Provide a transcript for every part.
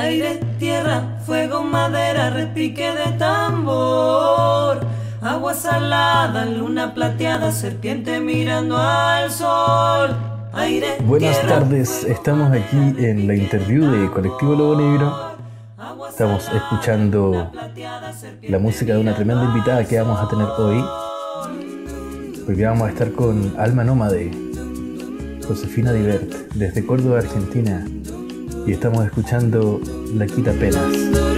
Aire, tierra, fuego, madera, repique de tambor. Agua salada, luna plateada, serpiente mirando al sol. Aire, Buenas tardes, estamos aquí en la interview de Colectivo Lobo Negro. Estamos escuchando la música de una tremenda invitada que vamos a tener hoy. Porque vamos a estar con Alma Nómade, Josefina Divert, desde Córdoba, Argentina. Y estamos escuchando La Quita Penas.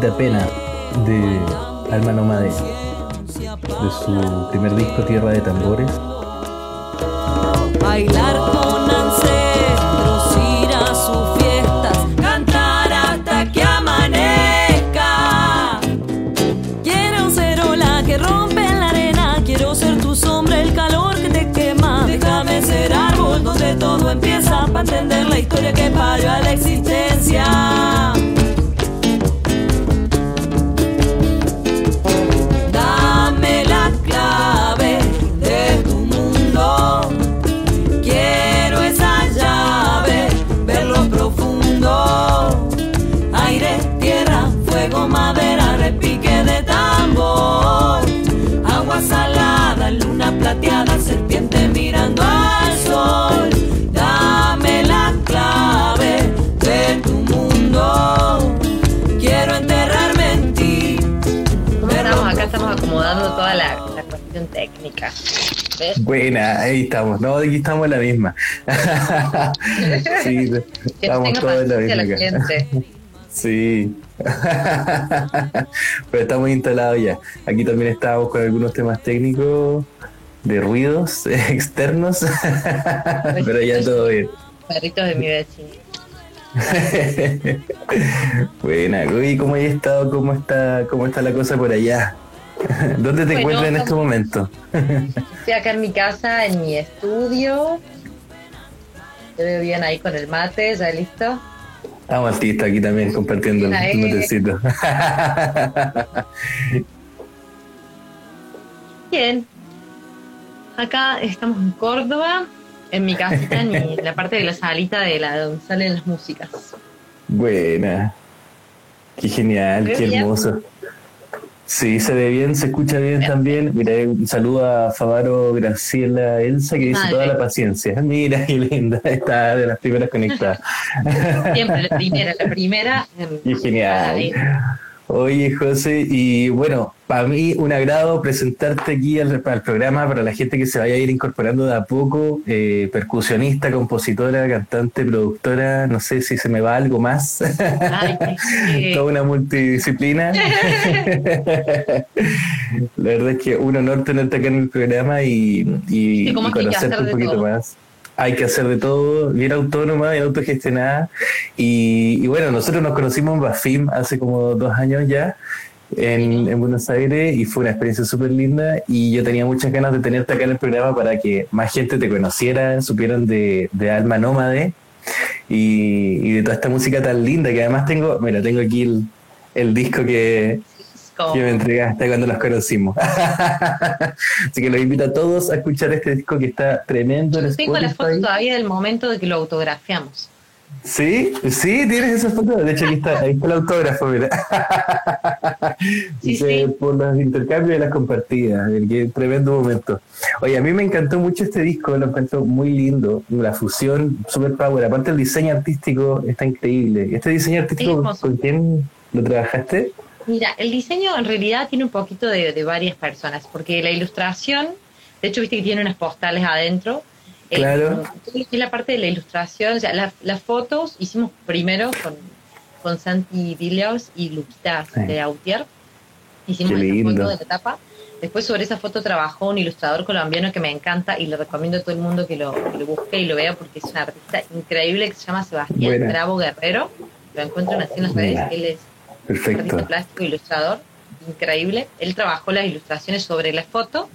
Quita Pena de Alma Nómade, de su primer disco Tierra de Tambores. Toda la, la cuestión técnica. ¿Ves? Buena, ahí estamos. No, aquí estamos en la misma. sí, estamos todos en la misma. Sí. Pero estamos instalados ya. Aquí también estamos con algunos temas técnicos de ruidos externos. Pero ya todo bien. Perritos de mi vecino. Buena, uy, ¿cómo has estado? ¿Cómo está, cómo está la cosa por allá? ¿Dónde te Bueno, encuentras en este momento? Estoy acá en mi casa, en mi estudio. Te veo bien ahí con el mate, ¿ya listo? Estamos aquí, está aquí también compartiendo un Ahí. matecito. Bien. Acá estamos en Córdoba, en mi casita, en la parte de la salita de la donde salen las músicas. Buena. Qué genial, ¿Ve qué hermoso. Sí, se ve bien, se escucha bien también. Mira, un saludo a Favaro Graciela Elsa que dice toda la paciencia. Mira, qué linda, está de las primeras conectadas. Siempre, la primera, la primera. Qué genial. Oye, José, y bueno, para mí un agrado presentarte aquí al, programa para la gente que se vaya a ir incorporando de a poco, eh, percusionista, compositora, cantante, productora, no sé si se me va algo más, Ay, toda una multidisciplina. la verdad es que un honor tenerte acá en el programa y, y, Sí, ¿cómo y conocerte un poquito todo? más. Hay que hacer de todo, bien autónoma, bien autogestionada. Y, y bueno, nosotros nos conocimos en Bafim hace como dos años ya, en, en Buenos Aires, y fue una experiencia súper linda. Y yo tenía muchas ganas de tenerte acá en el programa para que más gente te conociera, supieran de, de Alma Nómade y, y de toda esta música tan linda que además tengo, mira, tengo aquí el, el disco que, que me entregaste cuando nos conocimos. Así que los invito a todos a escuchar este disco que está tremendo en Tengo la foto Spotify. todavía del momento de que lo autografiamos. Sí, sí, tienes esa foto. De hecho, aquí está, ahí está el autógrafo, mira. Sí, sí. Por los intercambios y las compartidas. que- tremendo momento. Oye, a mí me encantó mucho este disco, lo encuentro muy lindo. La fusión, super power. Aparte, el diseño artístico está increíble. ¿Este diseño artístico con quién lo trabajaste? Mira, el diseño en realidad tiene un poquito de, de varias personas, porque la ilustración, de hecho, viste que tiene unas postales adentro. Eh, Claro. es la parte de la ilustración, o sea, la- las fotos hicimos primero con, con Santi Villiers y Luquita Sí. de Autier. Hicimos esa foto de la tapa. Después sobre esa foto trabajó un ilustrador colombiano que me encanta y le recomiendo a todo el mundo que lo, que lo busque y lo vea porque es un artista increíble que se llama Sebastián Buena. Bravo Guerrero. Lo encuentran así en las redes. Él es Perfecto. artista plástico, ilustrador, increíble. Él trabajó las ilustraciones sobre la foto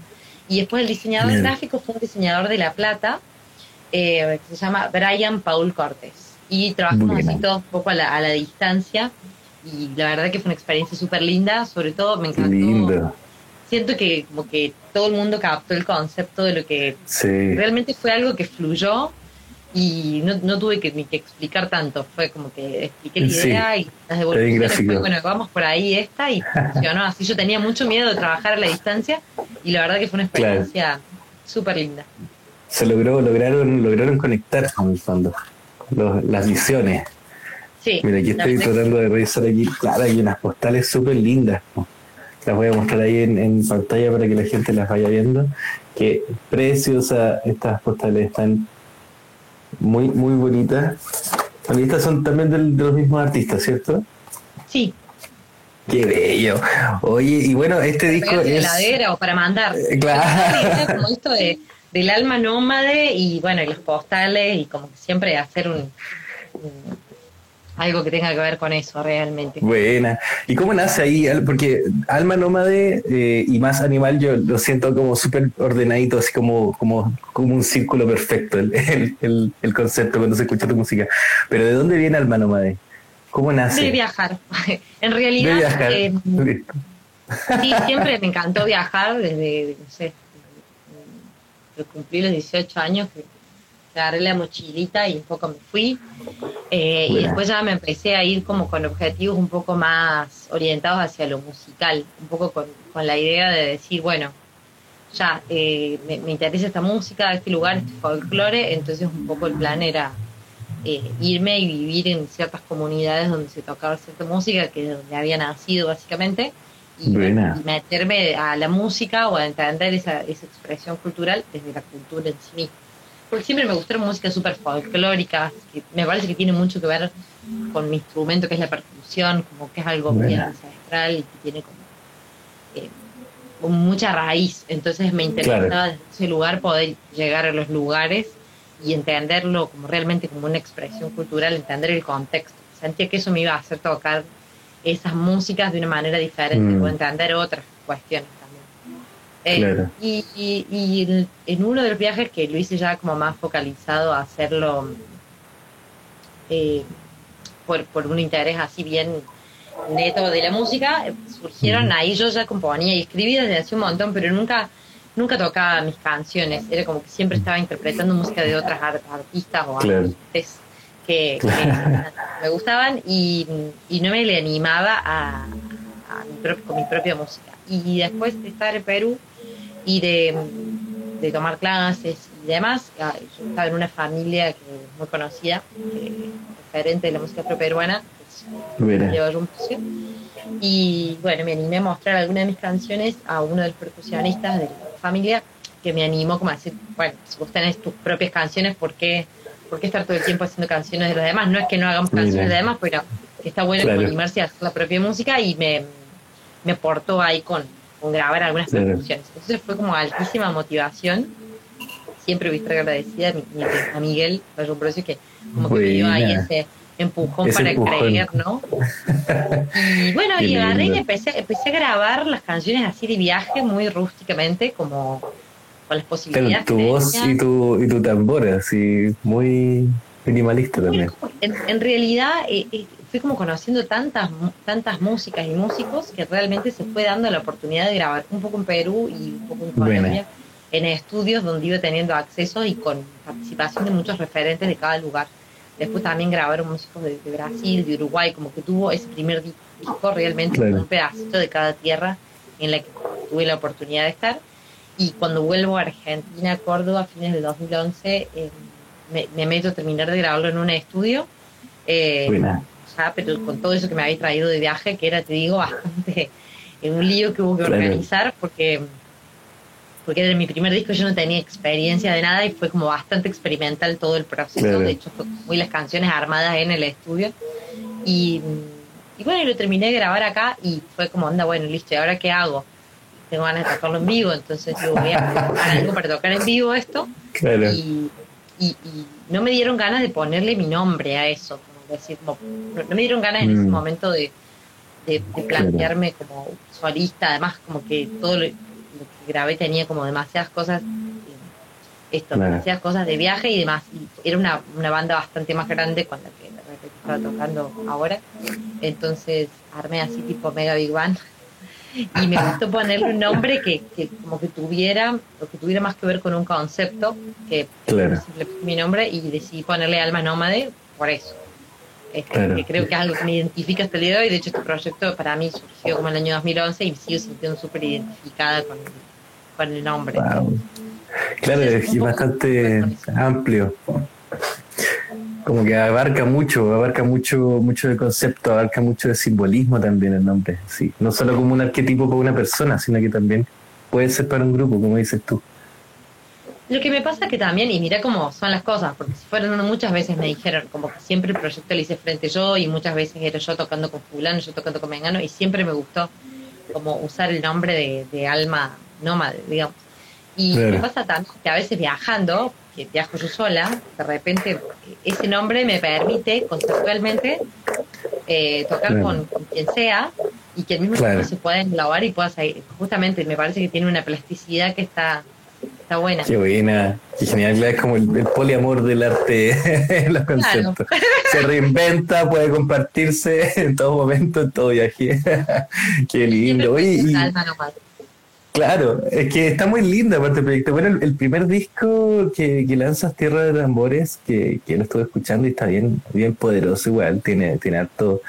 y después el diseñador Bien. gráfico fue un diseñador de La Plata eh, que se llama Brian Paul Cortés. Y trabajamos así todos un poco a la, a la distancia y la verdad que fue una experiencia súper linda, sobre todo me encantó. Lindo. Siento que como que todo el mundo captó el concepto de lo que Sí. realmente fue algo que fluyó y no, no tuve que ni que explicar tanto. Fue como que expliqué la Sí, idea y las devoluciones fue, bueno, vamos por ahí esta y funcionó. Así yo tenía mucho miedo de trabajar a la distancia y la verdad que fue una Claro. experiencia súper linda. Se logró, lograron, lograron conectar con el fondo. Los- las visiones. Sí, Mira, aquí estoy tratando de revisar aquí. Claro, hay unas postales súper lindas. Las voy a mostrar ahí en, en pantalla para que la gente las vaya viendo. Qué preciosas estas postales están muy, muy bonitas. Y estas son también del- de los mismos artistas, ¿cierto? sí, Qué bello. Oye, y bueno, este disco es. heladera o para mandar. Eh, claro. Como esto de, del alma nómade y bueno, y los postales y como siempre hacer un, un- algo que tenga que ver con eso realmente. Buena. ¿Y cómo nace ahí? Porque Alma Nómade eh, y más animal yo lo siento como súper ordenadito, así como, como, como un círculo perfecto el, el, el- concepto cuando se escucha tu música. Pero ¿de dónde viene Alma Nómade? ¿Cómo nace? De viajar. en realidad, De viajar. eh, sí, siempre me encantó viajar desde, no sé, cumplí los 18 años, que agarré la mochilita y un poco me fui. Eh, y después ya me empecé a ir como con objetivos un poco más orientados hacia lo musical, un poco con, con la idea de decir, bueno, ya, eh, me, me interesa esta música, este lugar, este folclore, entonces un poco el plan era eh, irme y vivir en ciertas comunidades donde se tocaba cierta música, que es donde había nacido básicamente, y, y meterme a la música o a entender esa, esa expresión cultural desde la cultura en sí misma. Porque siempre me gustaron músicas súper folclóricas, que me parece que tiene mucho que ver con mi instrumento, que es la percusión, como que es algo bien Buena. ancestral y que tiene como, eh, como mucha raíz. Entonces me interesaba Claro. desde ese lugar poder llegar a los lugares y entenderlo como realmente como una expresión cultural, entender el contexto. Sentía que eso me iba a hacer tocar esas músicas de una manera diferente Mm. o entender otras cuestiones. Eh, Claro. Y, y, y en, uno de los viajes que lo hice ya como más focalizado a hacerlo eh, por, por un interés así bien neto de la música, surgieron ahí, yo ya componía y escribía desde hace un montón, pero nunca nunca tocaba mis canciones, era como que siempre estaba interpretando música de otras ar- artistas o Claro. artistas que, que me gustaban y, y no me le animaba a, a mi con mi propia música. Y después de estar en Perú y de, de tomar clases y demás, ah, yo estaba en una familia que es muy conocida, que es referente de la música afroperuana, Buena. Leo Rumpucio. Y bueno, me animé a mostrar algunas de mis canciones a uno de los percusionistas de la familia que me animó como a decir, bueno, si vos tenés tus propias canciones, ¿por qué, por qué estar todo el tiempo haciendo canciones de los demás? No es que no hagamos Mira. canciones de los demás, pero está bueno Claro. animarse a hacer la propia música y me, me aportó ahí con, con grabar algunas Claro. percusiones. Entonces fue como altísima motivación. Siempre voy a estar agradecida a, mi- mi- a Miguel Rumpucio que como que me dio ahí ese empujón Ese para empujón. creer, ¿no? Y bueno, Qué y agarré y empecé, empecé a grabar las canciones así de viaje, muy rústicamente, como con las Claro, posibilidades. tu que voz y tu, y tu tambor, así, muy minimalista también. En, en realidad eh, eh, fui como conociendo tantas tantas músicas y músicos que realmente se fue dando la oportunidad de grabar un poco en Perú y un poco en. Colombia, en estudios donde iba teniendo acceso y con participación de muchos referentes de cada lugar. Después también grabaron músicos de, Brasil, de Uruguay, como que tuvo ese primer disco realmente un pedacito de cada tierra en la que tuve la oportunidad de estar. Y cuando vuelvo a Argentina, Córdoba, a fines del 2011, eh, me, meto a terminar de grabarlo en un estudio. Eh, pero con todo eso que me había traído de viaje, que era, te digo, bastante en un lío que hubo que organizar, porque porque era mi primer disco, yo no tenía experiencia de nada y fue como bastante experimental todo el proceso. De hecho, fue muy las canciones armadas en el estudio. Y, y bueno, lo terminé de grabar acá y fue como, anda, bueno, listo, ¿y ahora qué hago? Tengo ganas de tocarlo en vivo, entonces yo voy a buscar algo para tocar en vivo esto. Y, y, no me dieron ganas de ponerle mi nombre a eso, como decir, no, me dieron ganas en ese mm. momento de, de, plantearme como solista, además como que todo lo, que grabé tenía como demasiadas cosas, esto, demasiadas cosas de viaje y demás. era una, una banda bastante más grande con la que estaba tocando ahora. Entonces armé así tipo Mega Big Bang. Y me gustó ponerle un nombre que, que como que tuviera, o que tuviera más que ver con un concepto, que claro. mi nombre, y decidí ponerle Alma Nómade por eso. Este, que creo que es algo que me identifica hasta el día de hoy. De hecho, este proyecto para mí surgió como en el año 2011 y me sigo sintiendo súper identificada con, con, el nombre. Claro, es bastante amplio. Como que abarca mucho, abarca mucho, mucho de concepto, abarca mucho de simbolismo también el nombre. Sí, no solo como un arquetipo para una persona, sino que también puede ser para un grupo, como dices tú. Lo que me pasa que también, y mira cómo son las cosas, porque si fueron muchas veces me dijeron, como que siempre el proyecto lo hice frente yo, y muchas veces era yo tocando con fulano, yo tocando con mengano, y siempre me gustó como usar el nombre de, alma nómade, digamos. Y me pasa también que a veces viajando, que viajo yo sola, de repente ese nombre me permite conceptualmente eh, tocar con, quien sea y que el mismo claro. se pueda englobar y pueda seguir. Justamente me parece que tiene una plasticidad que está Está buena. Qué buena. Qué genial. Es como el, poliamor del arte en los conceptos. Se reinventa, puede compartirse en todo momento, en todo viaje. Qué lindo. Claro, es que está muy lindo aparte el proyecto. Bueno, el, primer disco que, que, lanzas, Tierra de Tambores, que, que lo estuve escuchando y está bien, bien poderoso igual. Tiene, tiene harto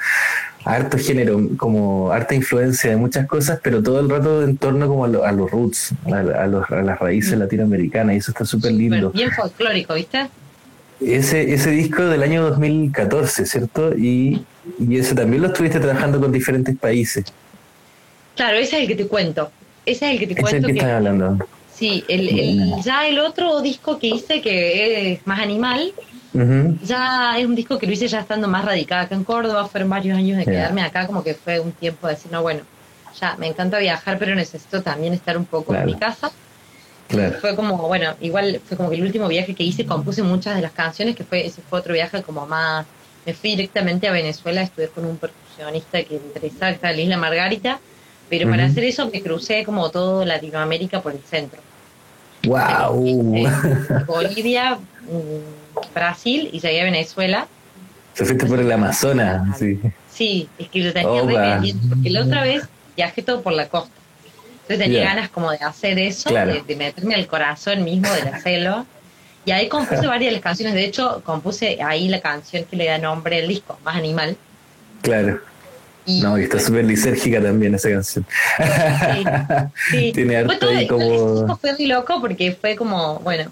harto género, como harta influencia de muchas cosas, pero todo el rato en torno como a, los roots, a, las raíces mm. latinoamericanas, y eso está súper lindo. Bien folclórico, ¿viste? Ese, ese disco del año 2014, ¿cierto? Y, y ese también lo estuviste trabajando con diferentes países. Claro, ese es el que te cuento. Ese es el que te cuento. Es el que, estás hablando. Sí, el, ya el otro disco que hice, que es más animal, ya es un disco que lo hice ya estando más radicada acá en Córdoba, fueron varios años de quedarme acá, como que fue un tiempo de decir, no, bueno, ya me encanta viajar, pero necesito también estar un poco en mi casa. Fue como, bueno, igual fue como que el último viaje que hice compuse muchas de las canciones, que fue ese fue otro viaje como más, me fui directamente a Venezuela a estudiar con un percusionista que me interesaba, que en la isla Margarita, pero para hacer eso me crucé como todo Latinoamérica por el centro. ¡Wow! Bolivia, mm, Brasil y llegué a Venezuela. Se fuiste por el Amazonas, sí. Sí, es que lo tenía rependiente, porque la otra vez viajé todo por la costa. Entonces tenía ganas como de hacer eso, de, meterme al corazón mismo, de hacerlo. Y ahí compuse varias de las canciones. De hecho, compuse ahí la canción que le da nombre al disco, Más Animal. Claro. No, y está súper lisérgica también esa canción. Sí, Tiene harto ahí como... Fue muy loco porque fue como, bueno,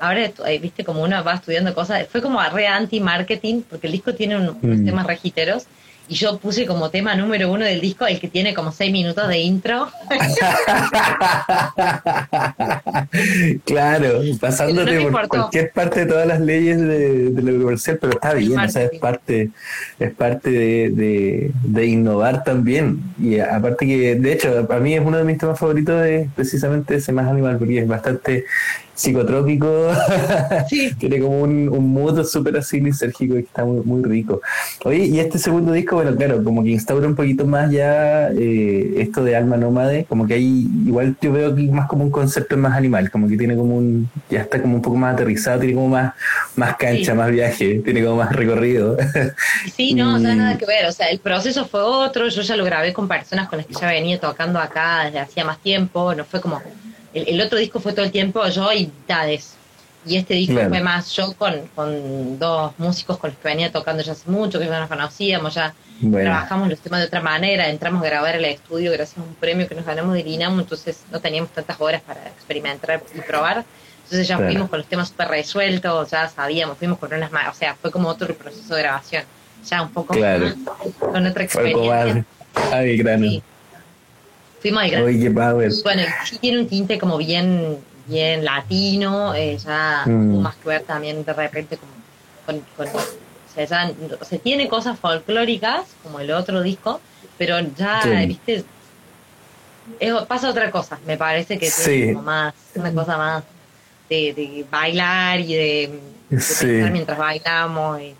ahora, eh, viste, como uno va estudiando cosas, fue como re anti-marketing, porque el disco tiene unos mm. temas regiteros, y yo puse como tema número uno del disco el que tiene como seis minutos de intro. claro, pasándote por cualquier parte de todas las leyes de, lo comercial, pero está bien, o sea, es parte, es parte de, de, innovar también. Y aparte que, de hecho, para mí es uno de mis temas favoritos de precisamente ese más animal, porque es bastante psicotrópico, tiene como un, un mood súper así lisérgico y está muy, muy rico. Oye, y este segundo disco, bueno, claro, como que instaura un poquito más ya eh, esto de alma nómade, como que ahí igual yo veo aquí más como un concepto más animal, como que tiene como un, ya está como un poco más aterrizado, tiene como más, más cancha, más viaje, tiene como más recorrido. Sí, no, no nada que ver, o sea, el proceso fue otro, yo ya lo grabé con personas con las que ya venía tocando acá desde hacía más tiempo, no fue como el, otro disco fue todo el tiempo yo y mitades. Y este disco Claro. fue más yo con, con dos músicos con los que venía tocando ya hace mucho, que ya nos conocíamos, ya Bueno, trabajamos los temas de otra manera, entramos a grabar el estudio gracias a un premio que nos ganamos del INAMU, entonces no teníamos tantas horas para experimentar y probar. Entonces ya Claro. fuimos con los temas súper resueltos, ya sabíamos, fuimos con unas más, o sea, fue como otro proceso de grabación, ya un poco Claro. más, con otra fue experiencia. grano. Sí. Fuimos al gran Oye, qué power. bueno, sí tiene un tinte como bien, bien latino, eh, ya Mm. más que ver también de repente como con, con- o sea, ya, o sea, tiene cosas folclóricas como el otro disco, pero ya, Sí. viste, es- pasa otra cosa, me parece que Sí. tiene como más, una cosa más de, de bailar y de, de Sí. pensar mientras bailamos. y-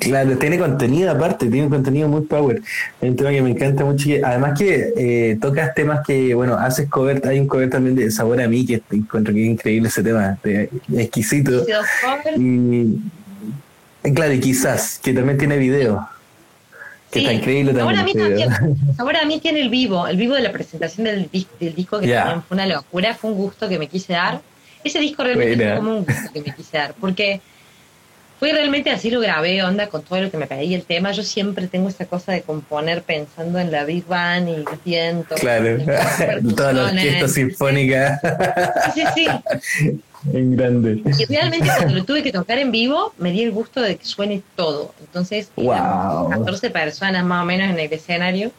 Claro, tiene contenido aparte, tiene un contenido muy power. Es un tema que me encanta mucho. además que eh, tocas temas que, bueno, haces cover, hay un cover también de Sabor a mí, que encuentro que es increíble ese tema, de- exquisito. Y eh, claro, y quizás, que también tiene video. Que Sí. está increíble también. a mí ese video. también. Ahora a mí tiene el vivo, el vivo de la presentación del, del disco que Ya. también fue una locura, fue un gusto que me quise dar. Ese disco realmente Buena. fue como un gusto que me quise dar, porque fue realmente así lo grabé, onda, con todo lo que me pedía el tema. Yo siempre tengo esa cosa de componer pensando en la Big Bang y los vientos. Claro, toda la orquesta sinfónica Sí, sí, sí. en grande. Y realmente cuando lo tuve que tocar en vivo, me di el gusto de que suene todo. Entonces, Wow. éramos 14 personas más o menos en el escenario.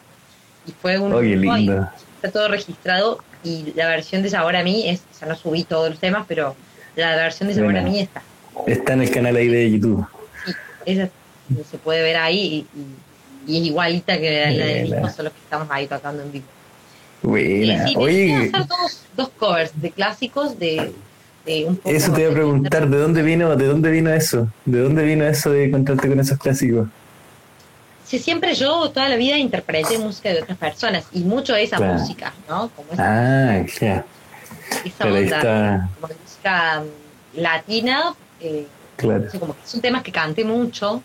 Y fue un y lindo. está todo registrado. Y la versión de Sabor a mí es, o sea, no subí todos los temas, pero la versión de Sabor a mí está. Está en el canal ahí de YouTube. Sí, esa se puede ver ahí y, y- y es igualita que la, Buena. disco, solo que estamos ahí tocando en vivo. Y Buena. decidí Oye, hacer dos, dos covers de clásicos de, de un poco eso te iba a preguntar, ¿de dónde vino, de dónde vino eso? ¿De dónde vino eso de encontrarte con esos clásicos? Sí, siempre yo toda la vida interpreté música de otras personas y mucho de esa Claro. música, ¿no? Como esa, Ah, ya. esa Pero onda, está, como de música mm, latina, eh, claro. no sé, como que son temas que canté mucho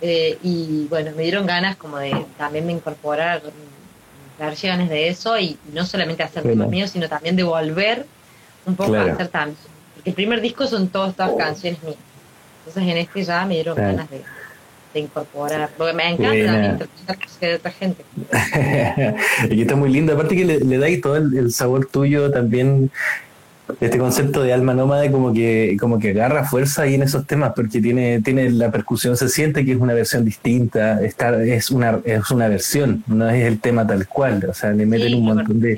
eh, y bueno, me dieron ganas como de también de incorporar versiones de eso y no solamente hacer Bueno. temas míos, sino también de volver un poco Claro. a hacer también. Porque el primer disco son todas estas canciones mías. Entonces en este ya me dieron Claro. ganas de, de incorporar, porque me encanta interpretar de otra gente. y está muy lindo, aparte que le, le dais todo el, el sabor tuyo también, este concepto de alma nómade como que, como que agarra fuerza ahí en esos temas, porque tiene, tiene la percusión, se siente que es una versión distinta, está, es una, es una versión, no es el tema tal cual, o sea, le meten Sí, un montón de,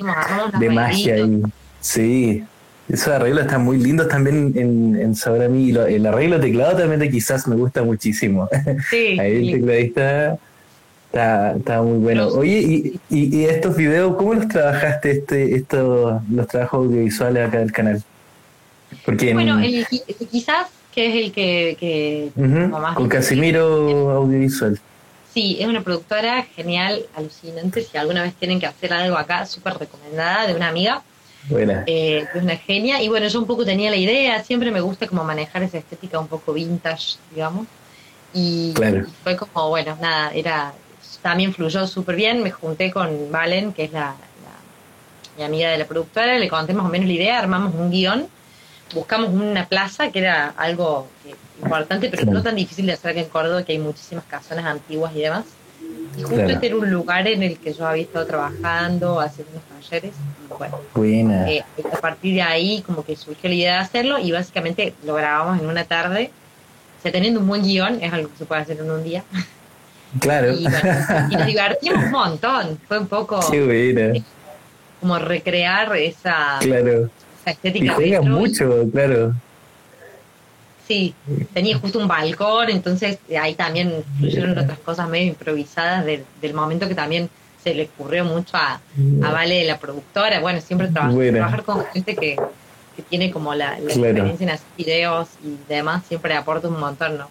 de magia ahí. Sí, esos arreglos están muy lindos también en, en Sabor a mí. Y lo- el arreglo teclado también de quizás me gusta muchísimo. Sí, Ahí el tecladista está, está muy bueno. Oye, y, y, y estos videos, ¿cómo los trabajaste, este, estos, los trabajos audiovisuales acá del canal? Porque en- Bueno, qui- el quizás, que es el que... que Ujú, como más con. Casimiro Audiovisual. Sí, es una productora genial, alucinante. Si alguna vez tienen que hacer algo acá, súper recomendada de una amiga, Buena. eh, es una genia. Y bueno, yo un poco tenía la idea, siempre me gusta como manejar esa estética un poco vintage, digamos. Y, Claro. y fue como, bueno, nada, era también fluyó súper bien. Me junté con Valen, que es la, la- mi amiga de la productora, le conté más o menos la idea, armamos un guion, buscamos una plaza que era algo que- importante, pero Claro. no tan difícil de hacer que en Córdoba, que hay muchísimas casonas antiguas y demás. Y justo Claro. este era un lugar en el que yo había estado trabajando, haciendo unos talleres. Y bueno, eh, a partir de ahí como que surgió la idea de hacerlo y básicamente lo grabamos en una tarde. O sea, teniendo un buen guion, es algo que se puede hacer en un día. claro. Y, bueno, y nos divertimos un montón. Fue un poco Qué buena. como recrear esa, Claro. esa estética. Y juegas mucho, claro. Sí, tenía justo un balcón, entonces eh, ahí también fluyeron otras cosas medio improvisadas del, del momento que también se le ocurrió mucho a, a Vale, la productora. Bueno, siempre trabajar con gente que, que tiene como la, la Claro. experiencia en hacer videos y demás, siempre aporta un montón, ¿no?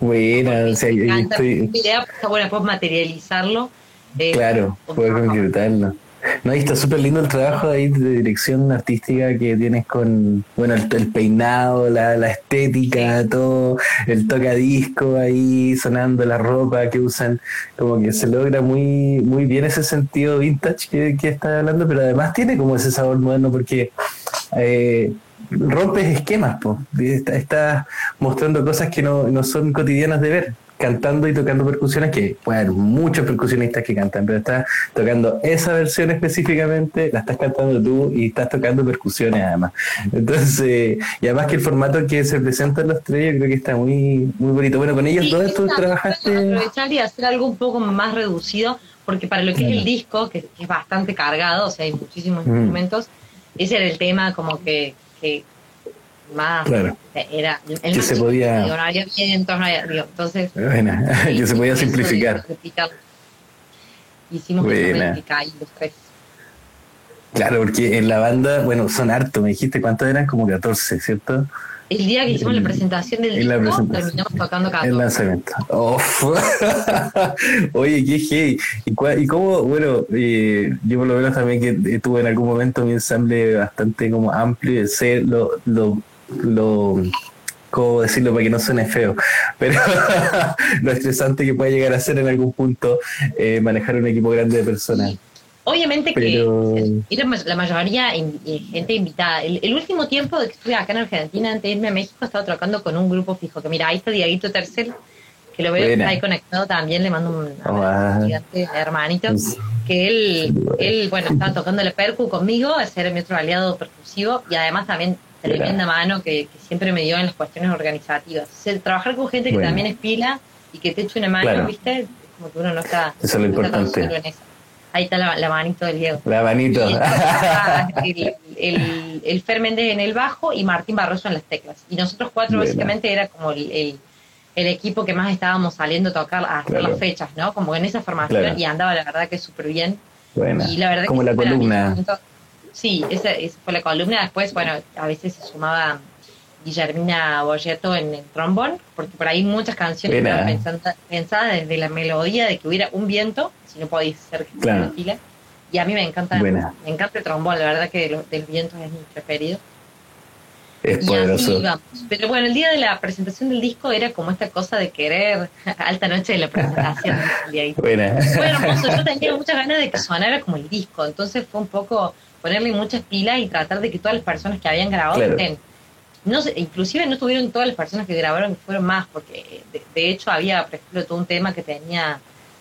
Buena, o sea, Me yo encanta estoy, una idea, está buena, puedes materializarlo. eh, Claro, trabajo. concretarlo. No, y está súper lindo el trabajo ahí de dirección artística que tienes con, bueno, el, el peinado, la, la estética, todo, el tocadisco ahí sonando, la ropa que usan, como que se logra muy, muy bien ese sentido vintage que, que estás hablando, pero además tiene como ese sabor moderno porque eh, rompes esquemas, po. Estás está mostrando cosas que no, no son cotidianas de ver cantando y tocando percusiones, que puede haber muchos percusionistas que cantan, pero estás tocando esa versión específicamente, la estás cantando tú y estás tocando percusiones además. Entonces, y además que el formato que se presenta en los tres, yo creo que está muy, muy bonito. Bueno, con ellos todos tú trabajaste. Aprovechar y hacer algo un poco más reducido, porque para lo que es el disco, que, es bastante cargado, o sea, hay muchísimos mm. instrumentos, ese era el tema como que, que más claro. era el que se podía digo, entonces bueno, que se podía simplificar. hicimos Buena. y los tres claro porque en la banda bueno son harto me dijiste cuántos eran como 14 cierto el día que hicimos la presentación del disco, terminamos tocando 14. El lanzamiento. Oye, qué hey. ¿Y, ¿Y cómo, bueno, eh, yo por lo menos también que tuve en algún momento mi ensamble bastante como amplio, sé lo, lo, lo cómo decirlo para que no suene feo, pero lo estresante que puede llegar a ser en algún punto eh, manejar un equipo grande de personas. Obviamente que era la mayoría gente invitada. El, último tiempo de que estuve acá en Argentina, antes de irme a México, estaba trabajando con un grupo fijo. Que mira, ahí está Diaguito Tercel, que lo veo ahí conectado también. Le mando un gigante hermanito. Que él, él, bueno, estaba tocando el percu conmigo, ese mi otro aliado percusivo. Y además también tremenda mano que, siempre me dio en las cuestiones organizativas. trabajar con gente que también es pila y que te eche una mano, ¿viste? Como que uno no está. Eso es lo importante. Ahí está la, manito del Diego. La manito. el, el, Fer Méndez en el bajo y Martín Barroso en las teclas. Y nosotros cuatro básicamente era como el, equipo que más estábamos saliendo a tocar a hacer las fechas, ¿no? Como en esa formación y andaba la verdad que súper bien. Y la verdad como la columna. sí, esa, fue la columna. Después, bueno, a veces se sumaba Guillermina Boyeto en el trombón, porque por ahí muchas canciones estaban pensadas desde la melodía de que hubiera un viento si no podéis ser que claro. fila. Y a mí me encanta, me encanta el trombón, la verdad que los del viento es mi preferido. Es poderoso. Pero bueno, el día de la presentación del disco era como esta cosa de querer alta noche de la presentación. Buena. Bueno, yo tenía muchas ganas de que sonara como el disco, entonces fue un poco ponerle muchas pilas y tratar de que todas las personas que habían grabado estén. No inclusive no tuvieron todas las personas que grabaron, fueron más, porque de hecho había, por ejemplo, todo un tema que tenía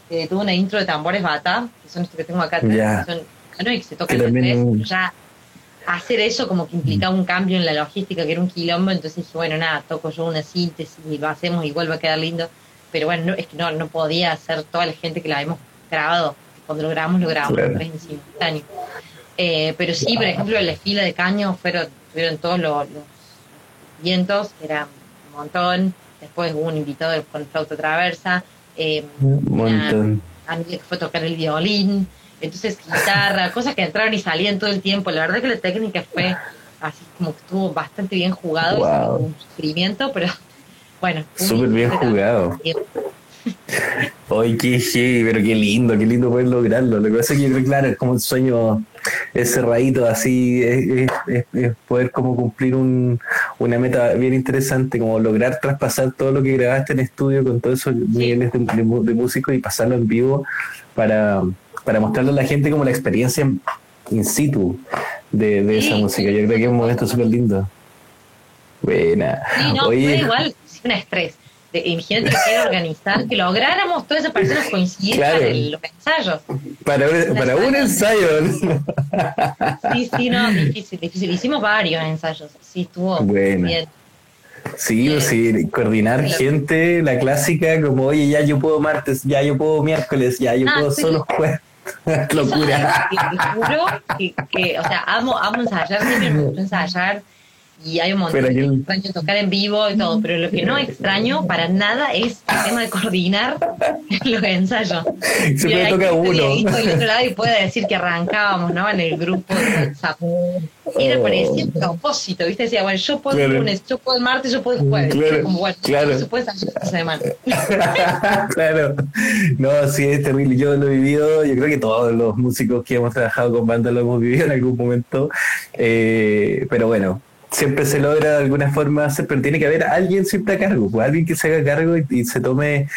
eh, tuvo una intro de tambores bata, que son estos que tengo acá, que son y que se tocan los tres, ya hacer eso como que implicaba un cambio en la logística, que era un quilombo, entonces dije, bueno, nada, toco yo una síntesis y lo hacemos y vuelve a quedar lindo, pero bueno, es que no, no podía hacer toda la gente que la habíamos grabado, cuando lo grabamos, lo grabamos en simultáneo. Eh, pero sí, por ejemplo, en la fila de caño fueron, tuvieron todos los, vientos, que era un montón, después hubo un invitado con flauta traversa, eh, un que fue tocar el violín, entonces guitarra, cosas que entraron y salían todo el tiempo. La verdad que la técnica fue así como que estuvo bastante bien jugado, un sufrimiento, pero bueno. Súper bien jugado. Oye, qué, pero qué lindo, qué lindo poder lograrlo. Lo que pasa es que yo creo, claro, es como un sueño cerradito, así, es, poder como cumplir un, una meta bien interesante, como lograr traspasar todo lo que grabaste en estudio con todos esos niveles de, de, músico y pasarlo en vivo para, para mostrarle a la gente como la experiencia in situ de, esa música. Yo creo que es un momento súper lindo. Buena. Sí, no, Oye, fue igual, un estrés imagínate que organizar, que lográramos todas esas personas coincidir en los ensayos. Para, un, para un ensayo. Sí, sí, no, difícil, difícil. Hicimos varios ensayos, sí, estuvo bueno. bien. Sí, sí, coordinar gente, la clásica, como, oye, ya yo puedo martes, ya yo puedo miércoles, ya yo ah, puedo solo jueves. Locura. Te juro que, que, o sea, amo, amo ensayar, siempre me gusta ensayar y hay un montón de extraño tocar en vivo y todo, pero lo que no extraño para nada es el tema de coordinar los ensayos. Se me toca uno. Y otro lado y puede decir que arrancábamos, ¿no? En el grupo de WhatsApp. Era parecía un propósito, ¿viste? Decía, bueno, yo puedo el lunes, yo puedo el martes, yo puedo el jueves. Claro, como, bueno, claro. se puede salir esta semana. claro. No, sí, es terrible. Yo lo he vivido, yo creo que todos los músicos que hemos trabajado con bandas lo hemos vivido en algún momento. Eh, pero bueno, siempre se logra de alguna forma hacer, pero tiene que haber alguien siempre a cargo, pues, alguien que se haga cargo y, se tome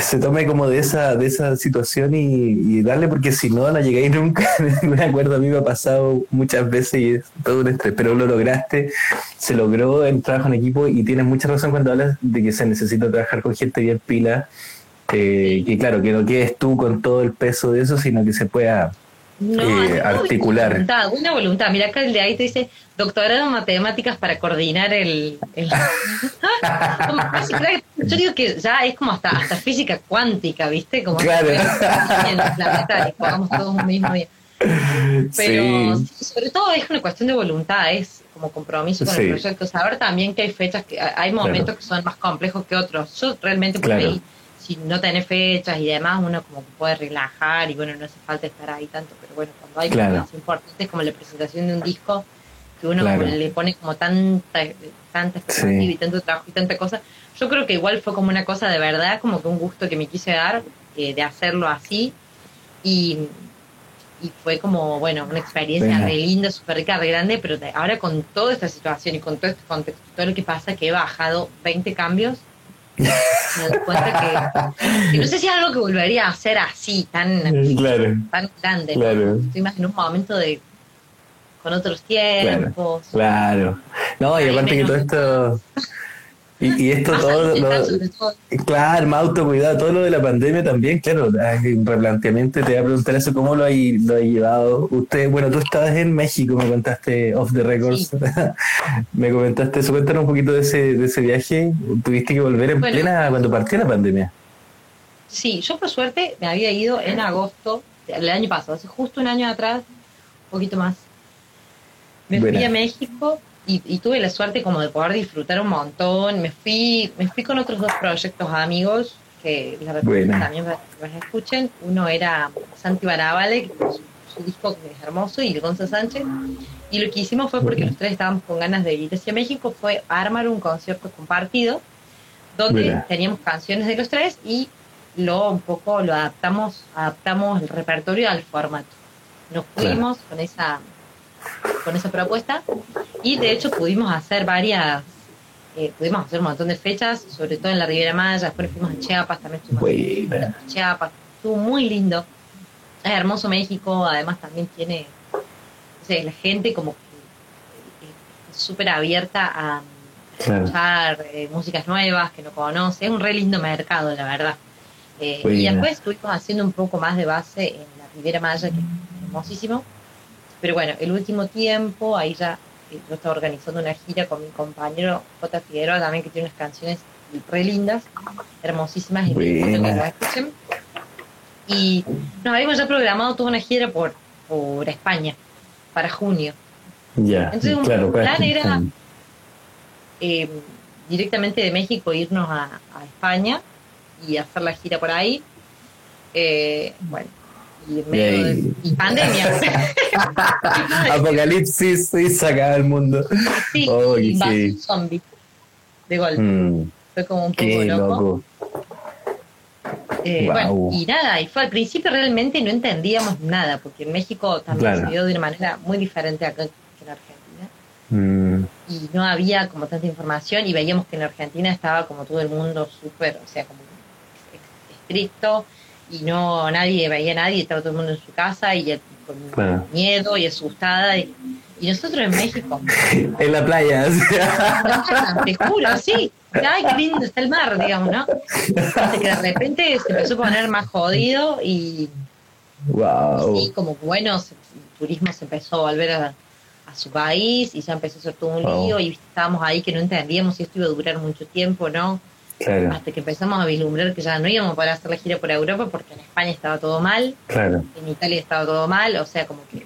se tome como de esa, de esa situación y, darle, porque si no, no llegáis nunca. me acuerdo, a mí me ha pasado muchas veces y es todo un estrés, pero lo lograste, se logró el trabajo en equipo y tienes mucha razón cuando hablas de que se necesita trabajar con gente bien pila, eh, que claro, que no quedes tú con todo el peso de eso, sino que se pueda no, eh, articular. Una voluntad, una voluntad. Mira acá el de ahí te dice doctorado en matemáticas para coordinar el. yo digo que ya es como hasta, hasta física cuántica, ¿viste? Como claro. en el planeta y jugamos todos un mismo día. Pero sobre todo es una cuestión de voluntad, es como compromiso con el proyecto. Saber también que hay fechas, que hay momentos que son más complejos que otros. Yo realmente por ahí si no tenés fechas y demás, uno como que puede relajar y bueno, no hace falta estar ahí tanto, pero bueno, cuando hay cosas importantes como la presentación de un disco, que uno le pone como tanta, tanta expectativa y tanto trabajo y tanta cosa, yo creo que igual fue como una cosa de verdad, como que un gusto que me quise dar eh, de hacerlo así. Y, y fue como, bueno, una experiencia re linda, súper rica, re grande, pero ahora con toda esta situación y con todo este contexto, todo lo que pasa, que he bajado 20 cambios me doy cuenta que, no sé si es algo que volvería a hacer así, tan, tan grande. Estoy más en un momento de con otros tiempos. Claro. No, y aparte que todo esto y, esto todo, claro, más autocuidado, todo lo de la pandemia también, claro, un replanteamiento, te voy a preguntar eso, ¿cómo lo ha, lo llevado? Usted, bueno, tú estabas en México, me contaste off the records, me comentaste eso, cuéntanos un poquito de ese, de ese viaje, tuviste que volver en plena, cuando partió la pandemia. Sí, yo por suerte me había ido en agosto del año pasado, hace justo un año atrás, un poquito más. Me fui a México y, tuve la suerte como de poder disfrutar un montón. Me fui, me fui con otros dos proyectos amigos que les recomiendo también para que los escuchen. Uno era Santi Barabale, que su, disco es hermoso, y Gonza Sánchez. Y lo que hicimos fue porque los tres estábamos con ganas de ir hacia México, fue armar un concierto compartido donde teníamos canciones de los tres y lo un poco lo adaptamos, adaptamos el repertorio al formato. Nos fuimos con esa con esa propuesta. Y de hecho pudimos hacer varias, eh, pudimos hacer un montón de fechas, sobre todo en la Riviera Maya, después fuimos a Chiapas, también estuvimos Chiapas, estuvo muy lindo, es hermoso México, además también tiene, la gente como que súper abierta a escuchar eh, músicas nuevas que no conoce, es un re lindo mercado, la verdad. Eh, y después estuvimos haciendo un poco más de base en la Riviera Maya, que es hermosísimo. Pero bueno, el último tiempo, ahí ya eh, yo estaba organizando una gira con mi compañero J. Figueroa también, que tiene unas canciones re lindas, hermosísimas, y que las escuchen. Y nos habíamos ya programado toda una gira por, por España, para junio. Ya, Entonces, un plan era eh, directamente de México irnos a, a, España y hacer la gira por ahí. Eh, bueno, y en medio de pandemia. Apocalipsis y sacaba el mundo. Sí, oh, sí. zombie de golpe. Mm. Fue como un poco loco. Eh, bueno, y nada, y fue al principio realmente no entendíamos nada, porque en México también se vio de una manera muy diferente acá que en Argentina. Mm. Y no había como tanta información y veíamos que en Argentina estaba como todo el mundo súper, o sea, como estricto y no nadie veía a nadie, estaba todo el mundo en su casa y con miedo y asustada. Y, nosotros en México. en la playa. te juro, sí. Ay, qué lindo está el mar, digamos, ¿no? Hasta que de repente se empezó a poner más jodido y. Wow. Sí, como bueno, el turismo se empezó a volver a, su país y ya empezó a ser todo un lío y estábamos ahí que no entendíamos si esto iba a durar mucho tiempo, ¿no? Hasta que empezamos a vislumbrar que ya no íbamos a poder hacer la gira por Europa porque en España estaba todo mal, en Italia estaba todo mal, o sea, como que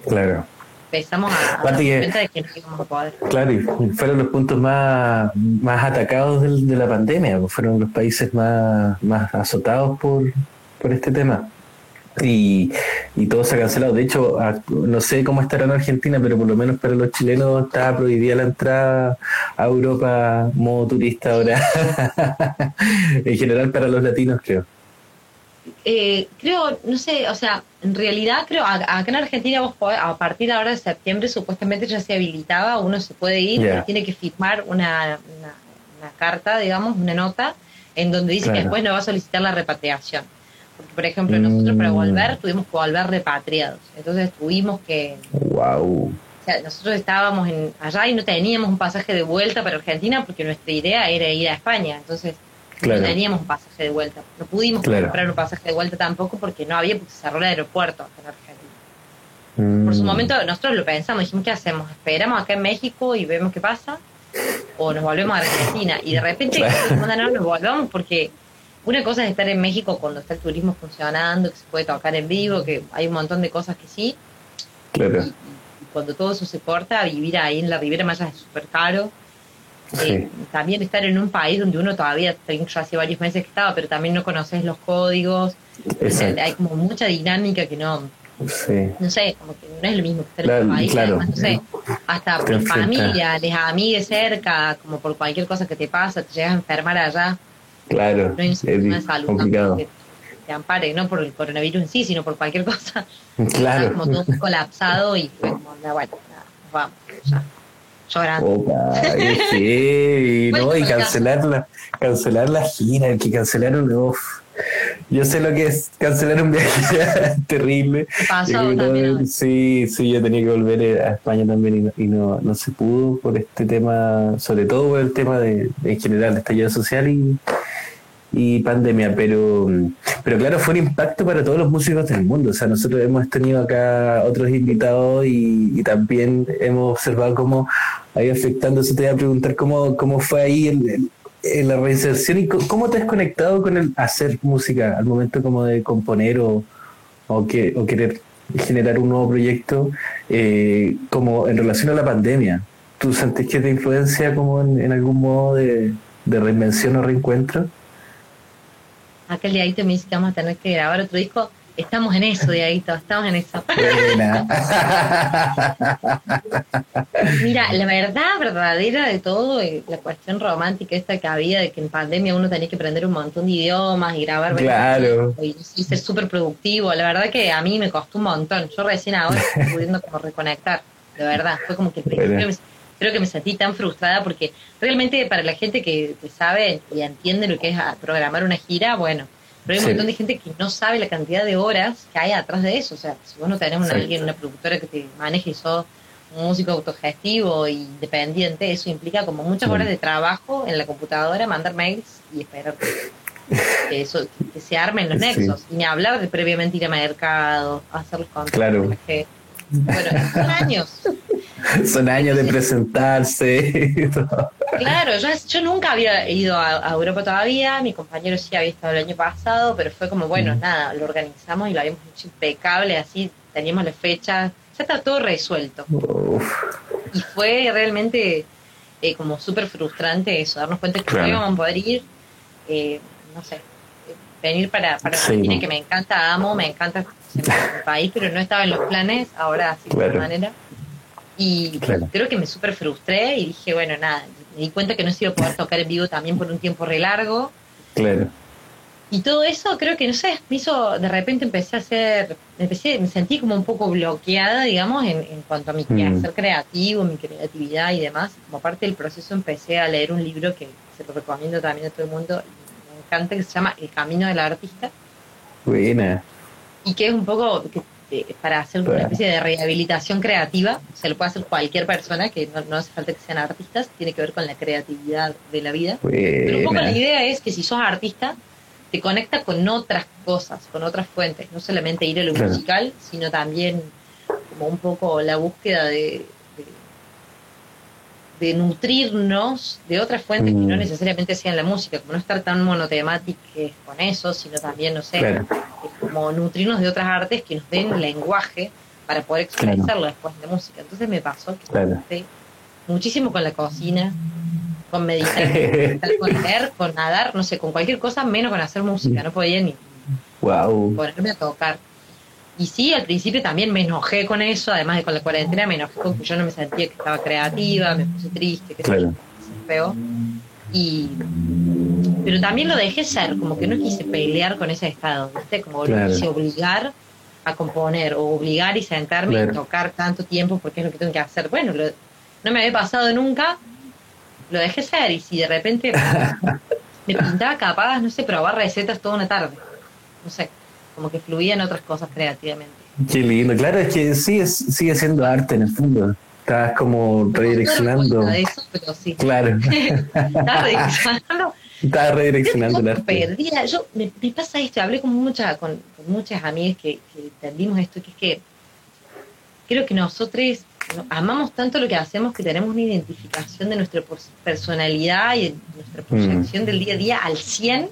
empezamos a, dar cuenta de que no íbamos a poder. Claro, y fueron los puntos más, más atacados de, la pandemia, pues fueron los países más, más azotados por, por este tema y, y todo se ha cancelado. De hecho, no sé cómo estará en Argentina, pero por lo menos para los chilenos está prohibida la entrada a Europa modo turista ahora. en general para los latinos, creo. Eh, creo, no sé, o sea, en realidad creo, acá en Argentina vos a partir de ahora de septiembre supuestamente ya se habilitaba, uno se puede ir, tiene que firmar una, una, una carta, digamos, una nota en donde dice que después no va a solicitar la repatriación. Porque, por ejemplo, nosotros para Mm. volver tuvimos que volver repatriados. Entonces tuvimos que Wow. o sea, nosotros estábamos en, allá y no teníamos un pasaje de vuelta para Argentina porque nuestra idea era ir a España. Entonces, Claro. no teníamos un pasaje de vuelta. No pudimos Claro. comprar un pasaje de vuelta tampoco porque no había, porque se cerró el aeropuerto acá en Argentina. Mm. Por su momento, nosotros lo pensamos, dijimos, ¿qué hacemos? ¿Esperamos acá en México y vemos qué pasa? ¿O nos volvemos a Argentina? Y de repente, Claro. nos volvamos porque una cosa es estar en México cuando está el turismo funcionando, que se puede tocar en vivo, que hay un montón de cosas que sí, Claro. y, y cuando todo eso se corta, vivir ahí en la Riviera Maya es súper caro. Sí. Eh, también estar en un país donde uno todavía, yo hace varios meses que estaba, pero también no conoces los códigos, Exacto. hay como mucha dinámica que no, Sí. no sé, como que no es lo mismo que estar Claro, en un país, claro. además, no sé, hasta por familia, les amigues cerca, como por cualquier cosa que te pasa, te llegas a enfermar allá, Claro. no hay un Es salud complicado. que te ampare, no por el coronavirus en sí, sino por cualquier cosa. Claro. como todo colapsado y "No, bueno, vamos, ya, llorando. Opa, qué heavy, ¿no? Y cancelar la, cancelar la gira, que cancelaron, uff. Yo sé lo que es cancelar un viaje terrible. Sí, sí, yo tenía que volver a España también y, no, y no, no se pudo por este tema, sobre todo por el tema de, en general, de estallido social y, y pandemia, pero, pero claro, fue un impacto para todos los músicos del mundo. O sea, nosotros hemos tenido acá otros invitados y, y también hemos observado cómo ahí afectando eso. Te voy a preguntar cómo, cómo fue ahí el- el- en la reinserción y cómo te has conectado con el hacer música al momento como de componer o, o, que, o querer generar un nuevo proyecto eh, como en relación a la pandemia. ¿Tú sentís que te influencia como en, algún modo de, de reinvención o reencuentro? Aquel Diaguito me dice que vamos a tener que grabar otro disco. Estamos en eso, Diaguito, estamos en eso. Mira, la verdad verdadera de todo, eh, la cuestión romántica esta que había de que en pandemia uno tenía que aprender un montón de idiomas y grabar Claro. y, y ser súper productivo. La verdad que a mí me costó un montón. Yo recién ahora estoy pudiendo como reconectar, de verdad. Fue como que Bueno. me- creo que me sentí tan frustrada porque realmente para la gente que, que sabe y entiende lo que es programar una gira, bueno, pero hay un Sí. montón de gente que no sabe la cantidad de horas que hay atrás de eso. O sea, si vos no tenés una, alguien, una productora que te maneje y sos un músico autogestivo e independiente, eso implica como muchas horas de trabajo en la computadora, mandar mails y esperar que, eso, que se armen los Sí. nexos. Y ni hablar de previamente ir a mercado, hacer los contactos Claro. con la gente. Bueno, son años. Son años de presentarse. Claro, yo, yo nunca había ido a, a Europa todavía, mi compañero sí había estado el año pasado, pero fue como, bueno, Mm. nada, lo organizamos y lo habíamos hecho impecable, así teníamos la fecha, ya está todo resuelto. Uf, Y fue realmente eh, como súper frustrante eso, darnos cuenta que Claro. no íbamos a poder ir, eh, no sé, venir para, para Sí, que me encanta, amo, me encanta mi país, pero no estaba en los planes, ahora sí de Claro. alguna manera. Y Claro. creo que me súper frustré y dije, bueno, nada, me di cuenta que no se iba a poder tocar en vivo también por un tiempo re largo. claro. Y todo eso creo que, no sé, me hizo, de repente empecé a hacer, empecé, me sentí como un poco bloqueada, digamos, en, en cuanto a mi Mm. quehacer creativo, mi creatividad y demás. Como parte del proceso empecé a leer un libro que se lo recomiendo también a todo el mundo, me encanta, que se llama El Camino del Artista, Buena. Y que es un poco que, eh, para hacer una especie de rehabilitación creativa, se lo puede hacer cualquier persona, que no, no hace falta que sean artistas, tiene que ver con la creatividad de la vida. Pero un poco la idea es que si sos artista, te conecta con otras cosas, con otras fuentes, no solamente ir a lo musical, sino también como un poco la búsqueda de, de, nutrirnos de otras fuentes que no Mm. necesariamente sean la música, como no estar tan monotemáticos con eso, sino también, no sé, Claro. como nutrirnos de otras artes que nos den lenguaje para poder Claro. expresarlo después de música. Entonces me pasó que Claro. muchísimo con la cocina, con meditar, con leer, con nadar, no sé, con cualquier cosa, menos con hacer música. No podía ni Wow. ponerme a tocar. Y sí, al principio también me enojé con eso, además de con la cuarentena, me enojé con que yo no me sentía que estaba creativa, me puse triste, que Claro. feo. Y, pero también lo dejé ser, como que no quise pelear con ese estado, ¿viste? Como Claro. no quise obligar a componer o obligar y sentarme Claro. y tocar tanto tiempo porque es lo que tengo que hacer. Bueno, lo- no me había pasado nunca, lo dejé ser y si de repente me pintaba capadas, no sé, probar recetas toda una tarde. No sé, como que fluía en otras cosas creativamente. Qué lindo, claro, es que sigue, sigue siendo arte en el fondo. Estás como redireccionando. Eso, pero sí. Claro. Estaba redireccionando. Estaba redireccionando el arte. Perdida. Yo, me, me, pasa esto, hablé con, mucha, con, con muchas amigas que, que entendimos esto, que es que creo que nosotros amamos tanto lo que hacemos que tenemos una identificación de nuestra personalidad y de nuestra proyección mm. del día a día al 100,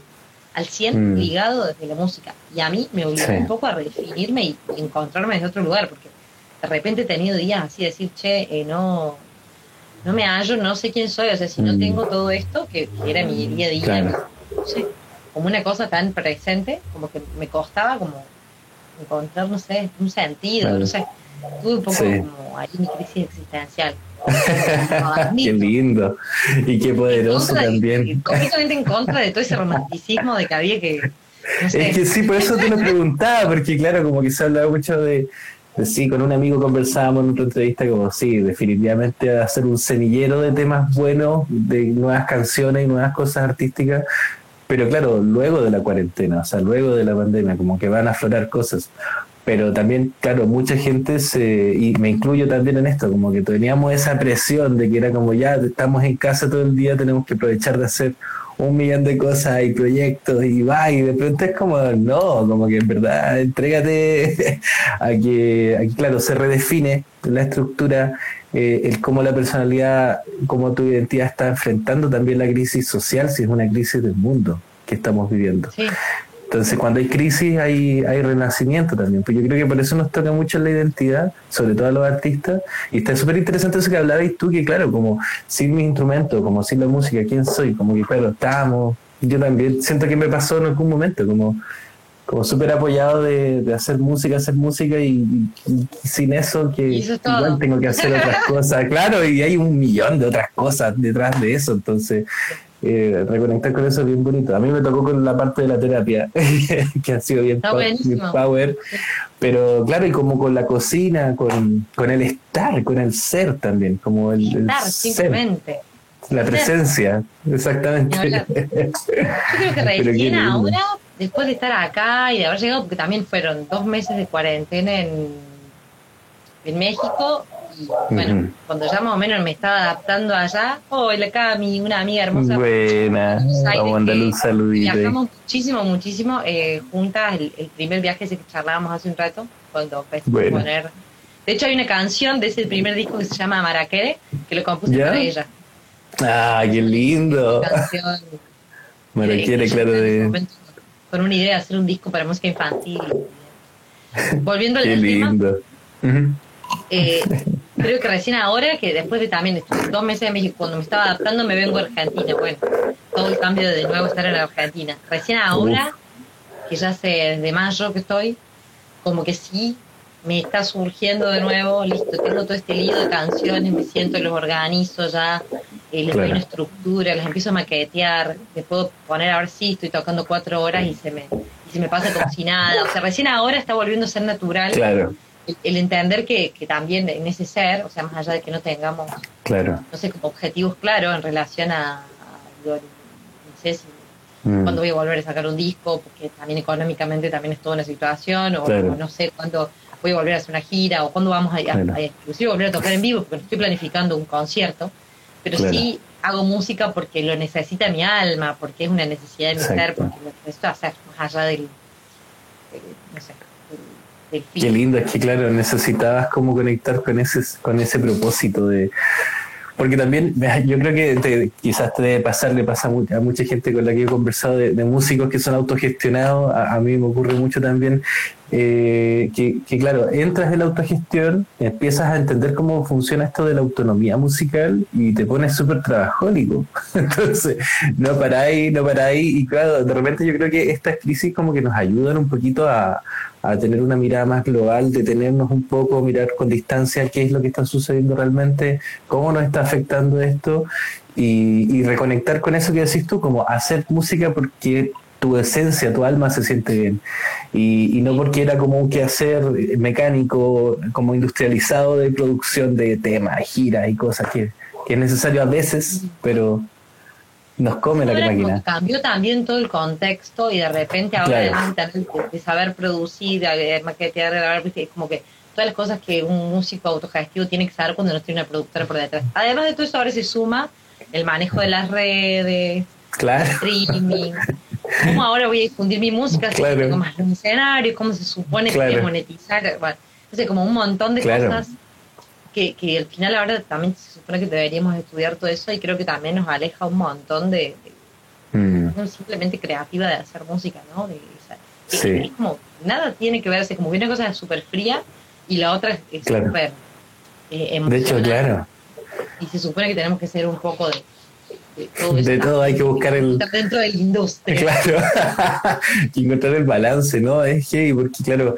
al 100 mm. ligado desde la música. Y a mí me obligó un poco a redefinirme y encontrarme en otro lugar, porque de repente he tenido días así de decir, che, eh, no, no me hallo, no sé quién soy, o sea, si no mm. tengo todo esto, que, era mi día a día, no sé, como una cosa tan presente, como que me costaba como encontrar, no sé, un sentido, no sé Tuve un poco como ahí mi crisis existencial. Qué lindo y qué poderoso también. completamente en contra de todo ese romanticismo de que había que. Es que sí, por eso te lo preguntaba, porque claro, como que se hablaba mucho de, sí, con un amigo conversábamos en otra entrevista como sí, definitivamente hacer un semillero de temas buenos, de nuevas canciones y nuevas cosas artísticas, pero claro, luego de la cuarentena, o sea, luego de la pandemia, como que van a aflorar cosas pero también, claro, mucha gente se, y me incluyo también en esto, como que teníamos esa presión de que era como ya estamos en casa todo el día, tenemos que aprovechar de hacer un millón de cosas y proyectos y va, y de pronto es como, no, como que en verdad, entrégate a que, claro, se redefine la estructura, eh, el cómo la personalidad, cómo tu identidad está enfrentando también la crisis social, si es una crisis del mundo que estamos viviendo. Sí. Entonces, cuando hay crisis, hay, hay renacimiento también. Pues yo creo que por eso nos toca mucho la identidad, sobre todo a los artistas. Y está súper interesante eso que hablabas tú, que claro, como sin mi instrumento, como sin la música, ¿quién soy? Como que, claro, estamos. Yo también siento que me pasó en algún momento, como, como súper apoyado de, de, hacer música, hacer música y, sin eso que igual tengo que hacer otras cosas. Claro, y hay un millón de otras cosas detrás de eso. Entonces, eh, reconectar con eso es bien bonito. A mí me tocó con la parte de la terapia, que ha sido bien, power, pero claro, y como con la cocina, con, con el estar, con el ser también, como el, estar, simplemente. La presencia, exactamente. Yo creo que recién ahora, después de estar acá y de haber llegado, porque también fueron dos meses de cuarentena en, en México, bueno, cuando ya más o menos me estaba adaptando allá, oh, acá mi, una amiga hermosa. Buena, vamos a mandarle un saludito. Viajamos muchísimo, muchísimo eh, juntas. El, primer viaje ese que charlábamos hace un rato, cuando empecé a poner. De hecho, hay una canción de ese primer disco que se llama Maraquere, que lo compuse para ella. ¡Ah, qué lindo! Canción. Maraquere, claro, de. Con una idea de hacer un disco para música infantil. Volviendo al qué lindo. Eh, creo que recién ahora, que después de también dos meses de México, cuando me estaba adaptando, me vengo a Argentina. Bueno, todo el cambio de, nuevo estar en Argentina. Recién ahora, que ya hace desde mayo que estoy, como que sí, me está surgiendo de nuevo, listo, tengo todo este lío de canciones, me siento, los organizo ya, eh, les doy una estructura, les empiezo a maquetear, les puedo poner a ver si estoy tocando cuatro horas y se me, y se me pasa como si nada. O sea, recién ahora está volviendo a ser natural. Claro el, entender que, que, también en ese ser, o sea, más allá de que no tengamos, claro. no sé, como objetivos claros en relación a, no sé si mm. cuándo voy a volver a sacar un disco, porque también económicamente también es toda una situación, o, no sé cuándo voy a volver a hacer una gira, o cuándo vamos a, inclusive volver a tocar en vivo, porque no estoy planificando un concierto, pero sí hago música porque lo necesita mi alma, porque es una necesidad de mi ser, porque lo necesito hacer más allá del, no sé, Qué lindo, es que claro, necesitabas como conectar con ese, con ese propósito de... Porque también yo creo que quizás te debe pasar, le pasa a mucha gente con la que he conversado de, músicos que son autogestionados, a, a, mí me ocurre mucho también, eh, que, claro, entras en la autogestión, empiezas a entender cómo funciona esto de la autonomía musical y te pones súper trabajólico. Entonces, no paráis, no paráis, y claro, de repente yo creo que estas crisis como que nos ayudan un poquito a, a tener una mirada más global, detenernos un poco, mirar con distancia qué es lo que está sucediendo realmente, cómo nos está afectando esto y, y reconectar con eso que decís tú, como hacer música porque tu esencia, tu alma se siente bien. Y, no porque era como un quehacer mecánico, como industrializado de producción de temas, giras y cosas que, es necesario a veces, pero, nos come la máquina. Cambió también todo el contexto y de repente ahora de, saber producir, de maquetear, es como que todas las cosas que un músico autogestivo tiene que saber cuando no tiene una productora por detrás. Además de todo eso, ahora se suma el manejo de las redes, claro. streaming, cómo ahora voy a difundir mi música, claro. si tengo más un escenario, cómo se supone que voy a monetizar, bueno, entonces como un montón de cosas que, que al final ahora también se supone que deberíamos estudiar todo eso y creo que también nos aleja un montón de, mm. simplemente creativa de hacer música, ¿no? De, es, como, nada tiene que verse, como que una cosa es súper fría y la otra es súper eh, De hecho, claro. Y se supone que tenemos que ser un poco de, de todo hay que buscar el dentro de la industria. Claro. Y encontrar el balance no es que porque claro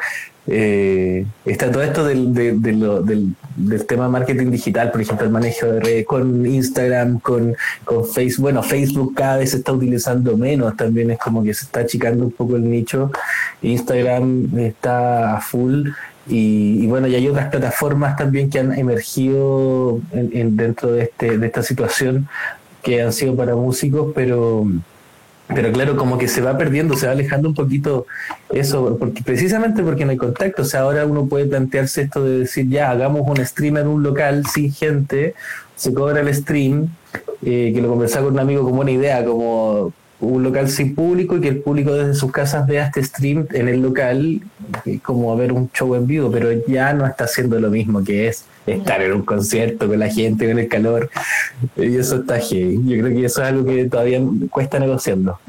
eh, está todo esto del, del, tema marketing digital, por ejemplo, el manejo de redes con Instagram, con, con Facebook. Bueno, Facebook cada vez se está utilizando menos, también es como que se está achicando un poco el nicho. Instagram está a full. Y, bueno, y hay otras plataformas también que han emergido en, dentro de, este, de esta situación que han sido para músicos, pero pero claro, como que se va perdiendo, se va alejando un poquito eso, porque precisamente porque no hay contacto. O sea, ahora uno puede plantearse esto de decir, ya, hagamos un stream en un local sin gente, se cobra el stream, eh, que lo conversaba con un amigo como una idea, como un local sin público y que el público desde sus casas vea este stream en el local como a ver un show en vivo, pero ya no está haciendo lo mismo que es estar en un concierto con la gente, con el calor. Y eso está heavy. Yo creo que eso es algo que todavía cuesta negociando.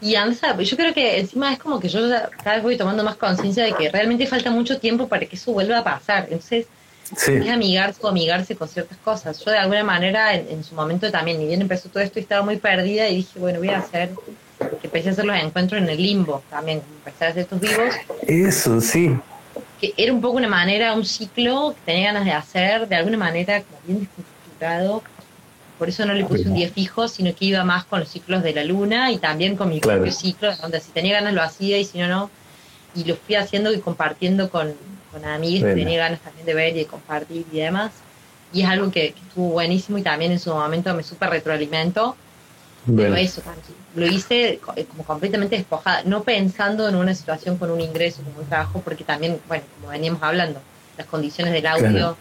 Y Ansa, yo creo que encima es como que yo cada vez voy tomando más conciencia de que realmente falta mucho tiempo para que eso vuelva a pasar. Entonces, es amigarse o amigarse con ciertas cosas. Yo de alguna manera en, su momento también, ni bien empezó todo esto, estaba muy perdida y dije, bueno, voy a hacer, que empecé a hacer los encuentros en el limbo también, empecé a hacer estos vivos. Eso, sí. Que era un poco una manera, un ciclo que tenía ganas de hacer, de alguna manera como bien desconstructurado. Por eso no le puse un día fijo, sino que iba más con los ciclos de la luna y también con mi propio ciclo, donde si tenía ganas lo hacía y si no, no. Y lo fui haciendo y compartiendo con, con amigos que tenía ganas también de ver y de compartir y demás. Y es algo que, estuvo buenísimo y también en su momento me súper retroalimentó. Pero eso, lo hice eh, como completamente despojada, no pensando en una situación con un ingreso, con un trabajo, porque también, bueno, como veníamos hablando, las condiciones del audio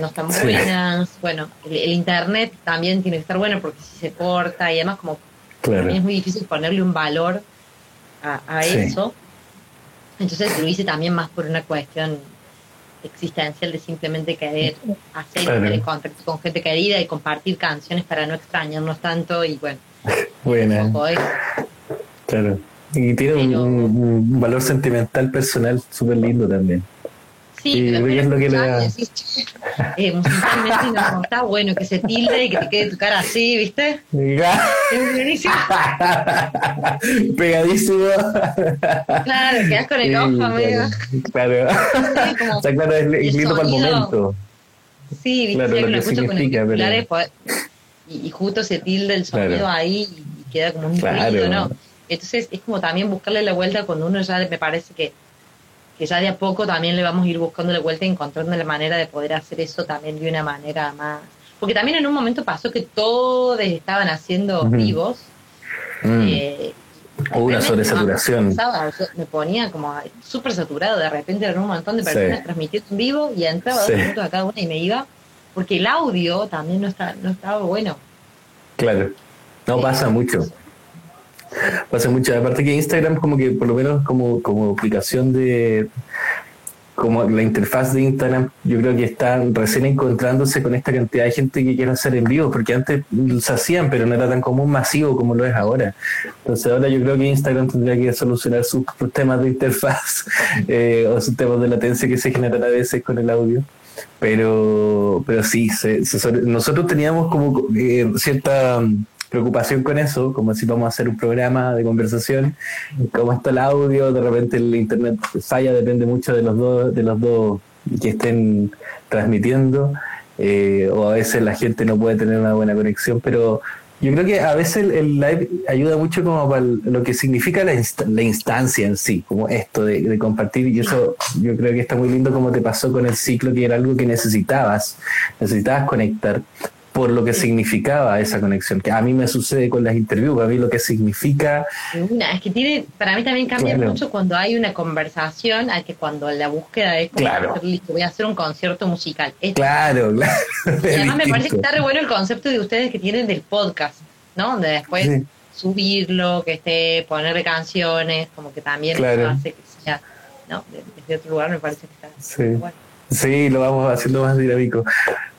no están buenas, bueno, el, internet también tiene que estar bueno porque si se corta y además como también es muy difícil ponerle un valor a, a eso. Entonces lo hice también más por una cuestión existencial de simplemente querer hacer el contacto con gente querida y compartir canciones para no extrañarnos tanto y bueno. Bueno. Claro. Y tiene un, valor sentimental personal súper lindo también. Sí, pero es lo que le da. Eh, musicalmente no, está bueno que se tilde y que te quede tu cara así, ¿viste? es buenísimo. Pegadísimo. Claro, quedas con el ojo, amigo. Claro. o sea, claro, es, lindo para el momento. Sí, viste, claro, lo, lo escucho con auriculares pues, y, y, justo se tilde el sonido ahí y queda como un claro. ¿no? Entonces es como también buscarle la vuelta cuando uno ya me parece que que ya de a poco también le vamos a ir buscando la vuelta y encontrando la manera de poder hacer eso también de una manera más... Porque también en un momento pasó que todos estaban haciendo vivos. Mm. Eh, una sobresaturación. Me ponía como súper saturado, de repente eran un montón de personas transmitiendo en vivo y entraba dos minutos a cada una y me iba, porque el audio también no, está, no estaba bueno. Claro, no pasa mucho. Pasa mucho. Aparte que Instagram como que por lo menos como, como aplicación de como la interfaz de Instagram, yo creo que están recién encontrándose con esta cantidad de gente que quiere hacer en vivo, porque antes se hacían, pero no era tan común masivo como lo es ahora. Entonces ahora yo creo que Instagram tendría que solucionar sus, temas de interfaz eh, o sus temas de latencia que se generan a veces con el audio. Pero, pero sí, nosotros teníamos como eh, cierta preocupación con eso, como si vamos a hacer un programa de conversación, como está el audio, de repente el internet falla, depende mucho de los dos, de los dos que estén transmitiendo, eh, o a veces la gente no puede tener una buena conexión, pero yo creo que a veces el, live ayuda mucho como para lo que significa la, la instancia en sí, como esto de, de, compartir, y eso yo creo que está muy lindo como te pasó con el ciclo, que era algo que necesitabas, necesitabas conectar por lo que significaba esa conexión, que a mí me sucede con las interviews, a mí lo que significa... Una, es que tiene, para mí también cambia Claro. mucho cuando hay una conversación a que cuando la búsqueda es como, Claro. voy a hacer un concierto musical. Es- Claro, claro. y además me parece que está re bueno el concepto de ustedes que tienen del podcast, ¿no? De después Sí. subirlo, que esté, ponerle canciones, como que también Claro. hace que sea, ¿no? De- Desde otro lugar me parece que está Sí. bueno. Sí, lo vamos haciendo más dinámico,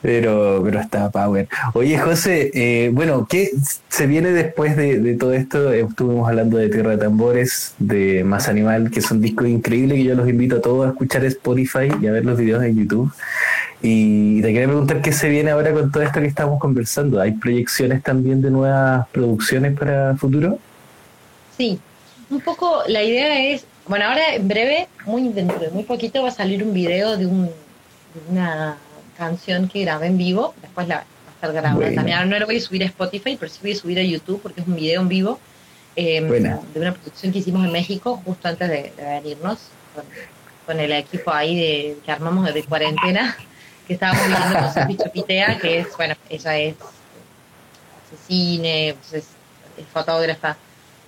pero, pero está power. Oye, José, eh, bueno, ¿qué se viene después de, todo esto? Estuvimos hablando de Tierra de Tambores, de Más Animal, que son discos increíbles que yo los invito a todos a escuchar Spotify y a ver los videos en YouTube. Y te quería preguntar qué se viene ahora con todo esto que estamos conversando. ¿Hay proyecciones también de nuevas producciones para futuro? Sí, un poco la idea es, bueno, ahora en breve, muy dentro de muy poquito va a salir un video de, un, una canción que grabé en vivo, después la va a estar grabada Buena. también. Ahora no lo voy a subir a Spotify, pero sí voy a subir a YouTube porque es un video en vivo eh, de una producción que hicimos en México justo antes de, de venirnos con, con el equipo ahí de, que armamos de cuarentena, que estábamos viviendo con Sofi Chopitea, que es, bueno, ella es hace cine, pues es, es fotógrafa,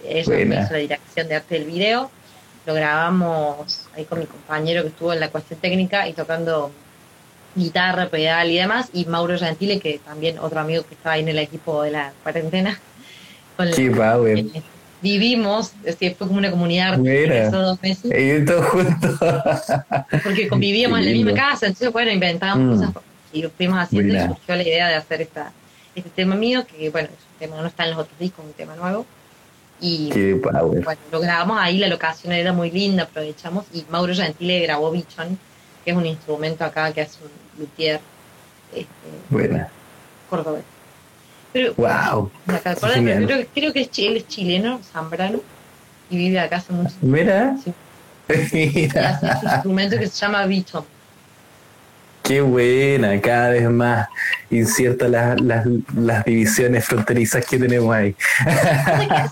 ella Buena. hizo la dirección de arte del video, lo grabamos ahí con mi compañero que estuvo en la cuestión técnica y tocando guitarra, pedal y demás, y Mauro Gentile, que también otro amigo que estaba ahí en el equipo de la cuarentena, con Qué el power. que vivimos, es decir, fue como una comunidad esos dos meses, Y todos juntos. porque convivíamos en la misma casa, entonces bueno, inventábamos Mm. cosas y lo fuimos haciendo y surgió la idea de hacer esta, este tema mío, que bueno, es un tema no está en los otros discos, un tema nuevo. Y Qué power. bueno, lo grabamos ahí, la locación era muy linda, aprovechamos. Y Mauro Gentile grabó Bichon, que es un instrumento acá que hace un luthier este, Buena. cordobés. Pero, Wow. acordar, Genial. pero creo, creo que es, él es chileno, zambrano, y vive acá hace mucho. Mira. Sí. Mira. hace este instrumento que se llama Bichon. Qué buena, cada vez más inciertas las, las, las divisiones fronterizas que tenemos ahí.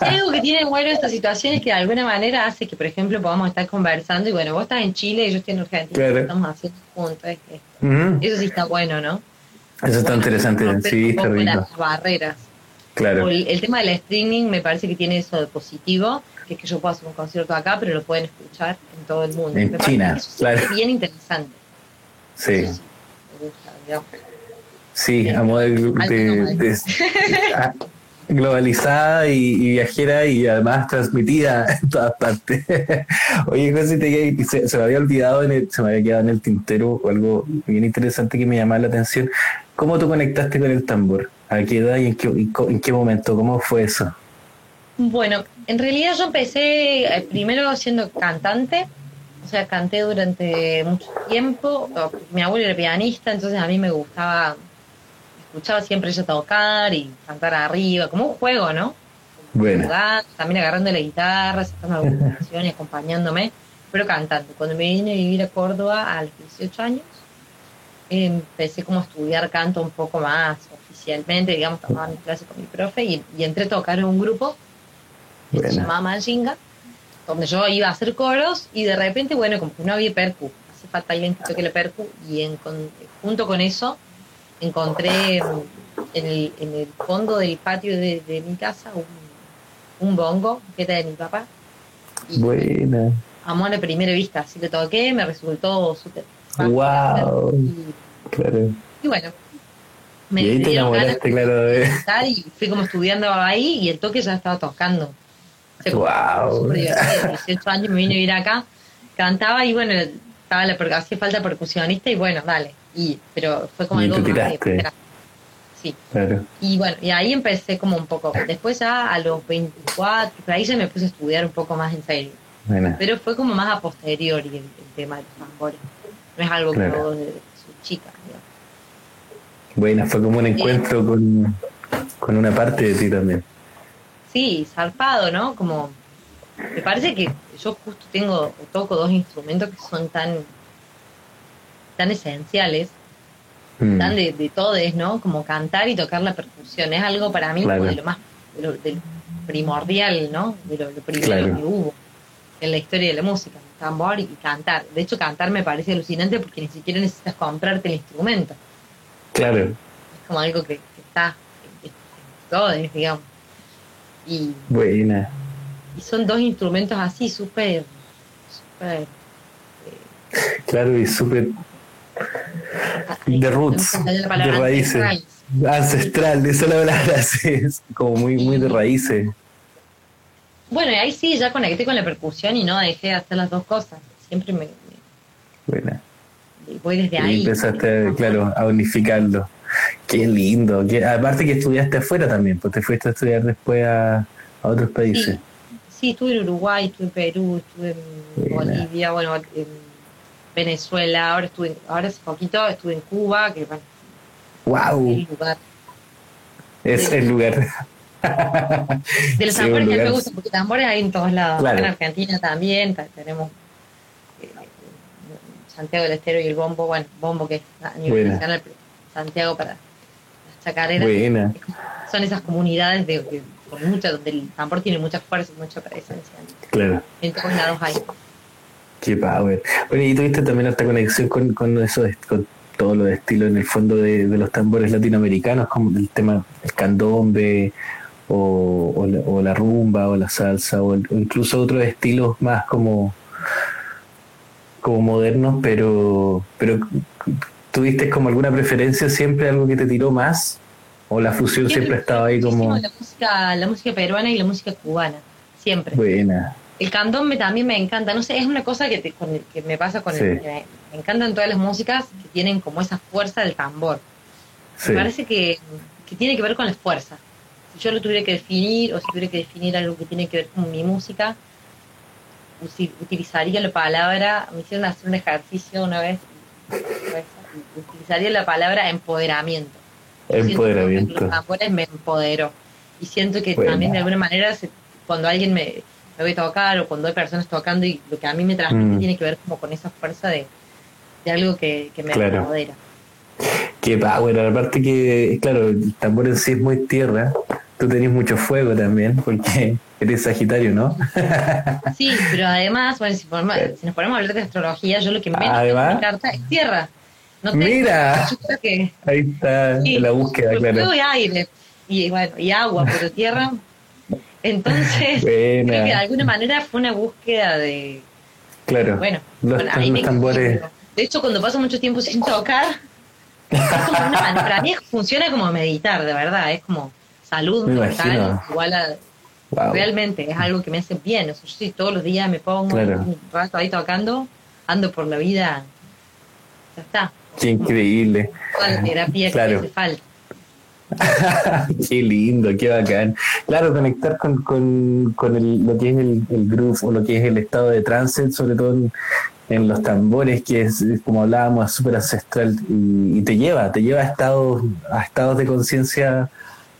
Algo que tiene bueno esta situación es que de alguna manera hace que, por ejemplo, podamos estar conversando y bueno, vos estás en Chile y yo estoy en Argentina, Claro. estamos haciendo juntos. es que Ujú. Eso sí está bueno, ¿no? Eso está Bueno, interesante, sí, está rico. las barreras. Claro, El, el tema del streaming me parece que tiene eso de positivo, que es que yo puedo hacer un concierto acá, pero lo pueden escuchar en todo el mundo. En Me parece China, que eso sí claro. es bien interesante. Sí. Sí, me gusta, digamos. Sí, a modo de, de- globalizada y, y viajera y además transmitida en todas partes. Oye, José, te- se, se me había olvidado, en el- se me había quedado en el tintero algo bien interesante que me llamaba la atención. ¿Cómo tú conectaste con el tambor? ¿A qué edad y en qué, y en qué momento? ¿Cómo fue eso? Bueno, en realidad yo empecé eh, primero siendo cantante, o sea, canté durante mucho tiempo. Mi abuelo era pianista, entonces a mí me gustaba, escuchaba siempre ella tocar y cantar arriba, como un juego, ¿no? Bueno, Jugar, también agarrando la guitarra, sacando alguna canción y acompañándome, pero cantando. Cuando me vine a vivir a Córdoba a los 18 años, empecé como a estudiar canto un poco más oficialmente, digamos, tomaba mi clase con mi profe y, y entré a tocar en un grupo que se Buena. llamaba donde yo iba a hacer coros y de repente, bueno, como que no había percu, hace falta alguien que toque la percu y en- con- junto con eso encontré en el, en el fondo del patio de, de mi casa un, un bongo que era de mi papá y buena. amor a primera vista, así lo toqué, me resultó súper Wow. y, Claro. y bueno, me y ahí te enamoraste, claro, de... tocar y fui como estudiando ahí y el toque ya estaba tocando. Como Wow. divertido. 18 años me vine a vivir acá, cantaba y bueno, estaba la hacía falta percusionista y bueno, dale. Y, pero fue como Y algo más de. Sí. Claro. Y bueno, y ahí empecé como un poco. Después ya a los 24, por ahí ya me puse a estudiar un poco más en serio. Buena. Pero fue como más a posteriori el, el tema de los tambores. No es algo que Claro. hago desde que chica. digamos. Buena, fue como un encuentro con, con una parte de ti también. Sí, zarpado, ¿no? Como me parece que yo justo tengo o toco dos instrumentos que son tan tan esenciales, Mm. tan de, de todes, ¿no? Como cantar y tocar la percusión. Es algo para mí Claro. como de lo más de lo, de lo primordial, ¿no? De lo, lo primero Claro. que hubo en la historia de la música, tambor y cantar. De hecho, cantar me parece alucinante porque ni siquiera necesitas comprarte el instrumento. Claro, Es como algo que, que está todos, digamos. Y, Buena. y son dos instrumentos así, súper, súper... Claro, y súper de roots, de raíces. ancestrales. Ancestral, esa es la palabra, es como muy, muy de raíces. Bueno, y ahí sí, ya conecté con la percusión y no dejé de hacer las dos cosas. Siempre me, me- Buena. voy desde Y ahí. empezaste, claro, a unificarlo. Qué lindo. Qué- aparte que estudiaste afuera también, pues te fuiste a estudiar después a, a otros países. Sí, sí, estuve en Uruguay, estuve en Perú, estuve en. Bolivia, bueno, en Venezuela, ahora estuve, ahora hace poquito estuve en Cuba, que bueno, ¡Wow! el lugar Es el lugar. de los Sí, tambores que me gustan, porque tambores hay en todos lados. Claro. En Argentina también ta- tenemos eh, Santiago del Estero y el bombo, bueno, bombo que es a nivel nacional, pero Santiago para las chacareras. Buena. Son esas comunidades de, de- con mucha, donde el tambor tiene mucha fuerza y mucha presencia. Claro. En todos lados hay. Qué power. Bueno, y tuviste también esta conexión con, con eso, con todo lo de estilo en el fondo de, de los tambores latinoamericanos, como el tema el candombe, o, o, la, o la rumba, o la salsa, o, el- o incluso otros estilos más como, como modernos, pero, pero ¿tuviste como alguna preferencia siempre, algo que te tiró más? ¿O la fusión siempre estaba ahí como La música, la música peruana y la música cubana, siempre. buena? El candombe también me encanta, no sé, es una cosa que, te- con el- que me pasa con Sí. el... me, me encantan todas las músicas que tienen como esa fuerza del tambor. Sí, Me parece que, que tiene que ver con la fuerza. Si yo lo tuviera que definir, o si tuviera que definir algo que tiene que ver con mi música, utilizaría la palabra, me hicieron hacer un ejercicio una vez, y utilizaría la palabra empoderamiento. Que empoderamiento. Los tambores me empoderó. Y siento que también de alguna manera se- cuando alguien me, me ve tocar o cuando hay personas tocando y lo que a mí me transmite Mm. tiene que ver como con esa fuerza de, de algo que, que me Claro. empodera. Qué power, aparte que, claro, el tambor en sí es muy tierra. Tú tenés mucho fuego también, porque eres Sagitario, ¿no? Sí, pero además, bueno, si, ponemos- si nos ponemos a hablar de astrología, yo lo que menos en mi carta es tierra. No Mira. yo creo que Ahí está sí, la búsqueda, claro. y aire, y bueno, y agua, pero tierra. Entonces, creo que de alguna manera fue una búsqueda de, claro. bueno, los, bueno, ahí los me tambores. De hecho, cuando paso mucho tiempo sin tocar, es como una- para mí funciona como meditar, de verdad, es como salud Me mental, imagino. igual a, wow. Realmente es algo que me hace bien. O sea, yo sí todos los días me pongo Claro. un rato ahí tocando, ando por la vida. Ya está. Qué increíble. Terapia Claro. que hace falta. qué lindo, qué bacán. Claro, conectar con, con, con el- lo que es el, el groove o lo que es el estado de trance, sobre todo en, en los tambores, que es, como hablábamos, súper ancestral y, y te lleva, te lleva a estados, a estados de conciencia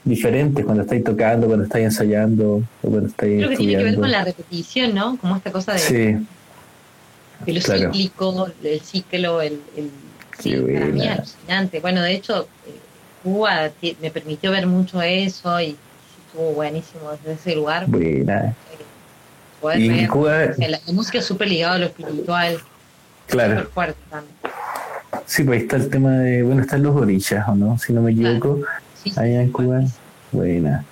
diferentes cuando estáis tocando, cuando estáis ensayando o cuando estáis Creo que tiene que ver con la repetición, ¿no? Como esta cosa de, Sí, de lo claro. cíclico, el ciclo, el... el sí, Qué para mí alucinante. Bueno, de hecho, eh, Cuba me permitió ver mucho eso y estuvo buenísimo desde ese lugar. buena. eh, poder Y en ver, Cuba, la, música es súper ligada a lo espiritual, claro. fuerte también. Sí, pues ahí está el tema de, bueno, están los orillas, ¿o no? Si no me equivoco, sí, allá en Cuba. Buena.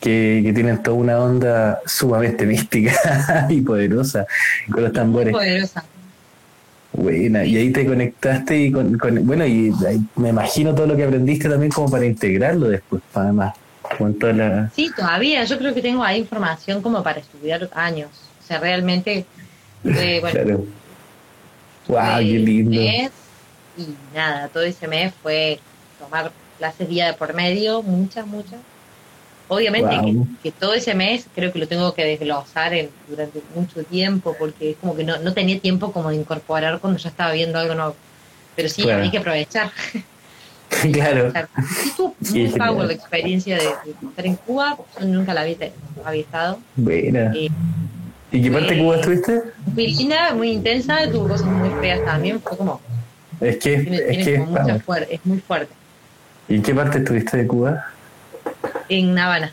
Que, que tienen toda una onda sumamente mística y poderosa con los muy tambores. poderosa. Buena. Y ahí te conectaste y con, con- bueno, y me imagino todo lo que aprendiste también como para integrarlo después, además, con toda la... Sí, todavía. Yo creo que tengo ahí información como para estudiar años. O sea, realmente, eh, bueno, Claro. Wow, qué lindo. mes y nada, todo ese mes fue tomar clases día de por medio, muchas, muchas. Obviamente Wow. que, que todo ese mes creo que lo tengo que desglosar en, durante mucho tiempo porque es como que no, no tenía tiempo como de incorporar cuando ya estaba viendo algo nuevo. Pero sí, Claro. hay que aprovechar. claro. O sea, sí tuvo Qué muy power la experiencia de, de estar en Cuba, yo nunca la había, había estado. Buena. Eh, ¿Y qué parte de Cuba estuviste? muy linda, muy intensa, tuvo cosas muy feas también, fue como, Es que, tiene, es tiene que como mucha fuer- es muy fuerte. ¿Y en qué parte estuviste de Cuba? En Habana.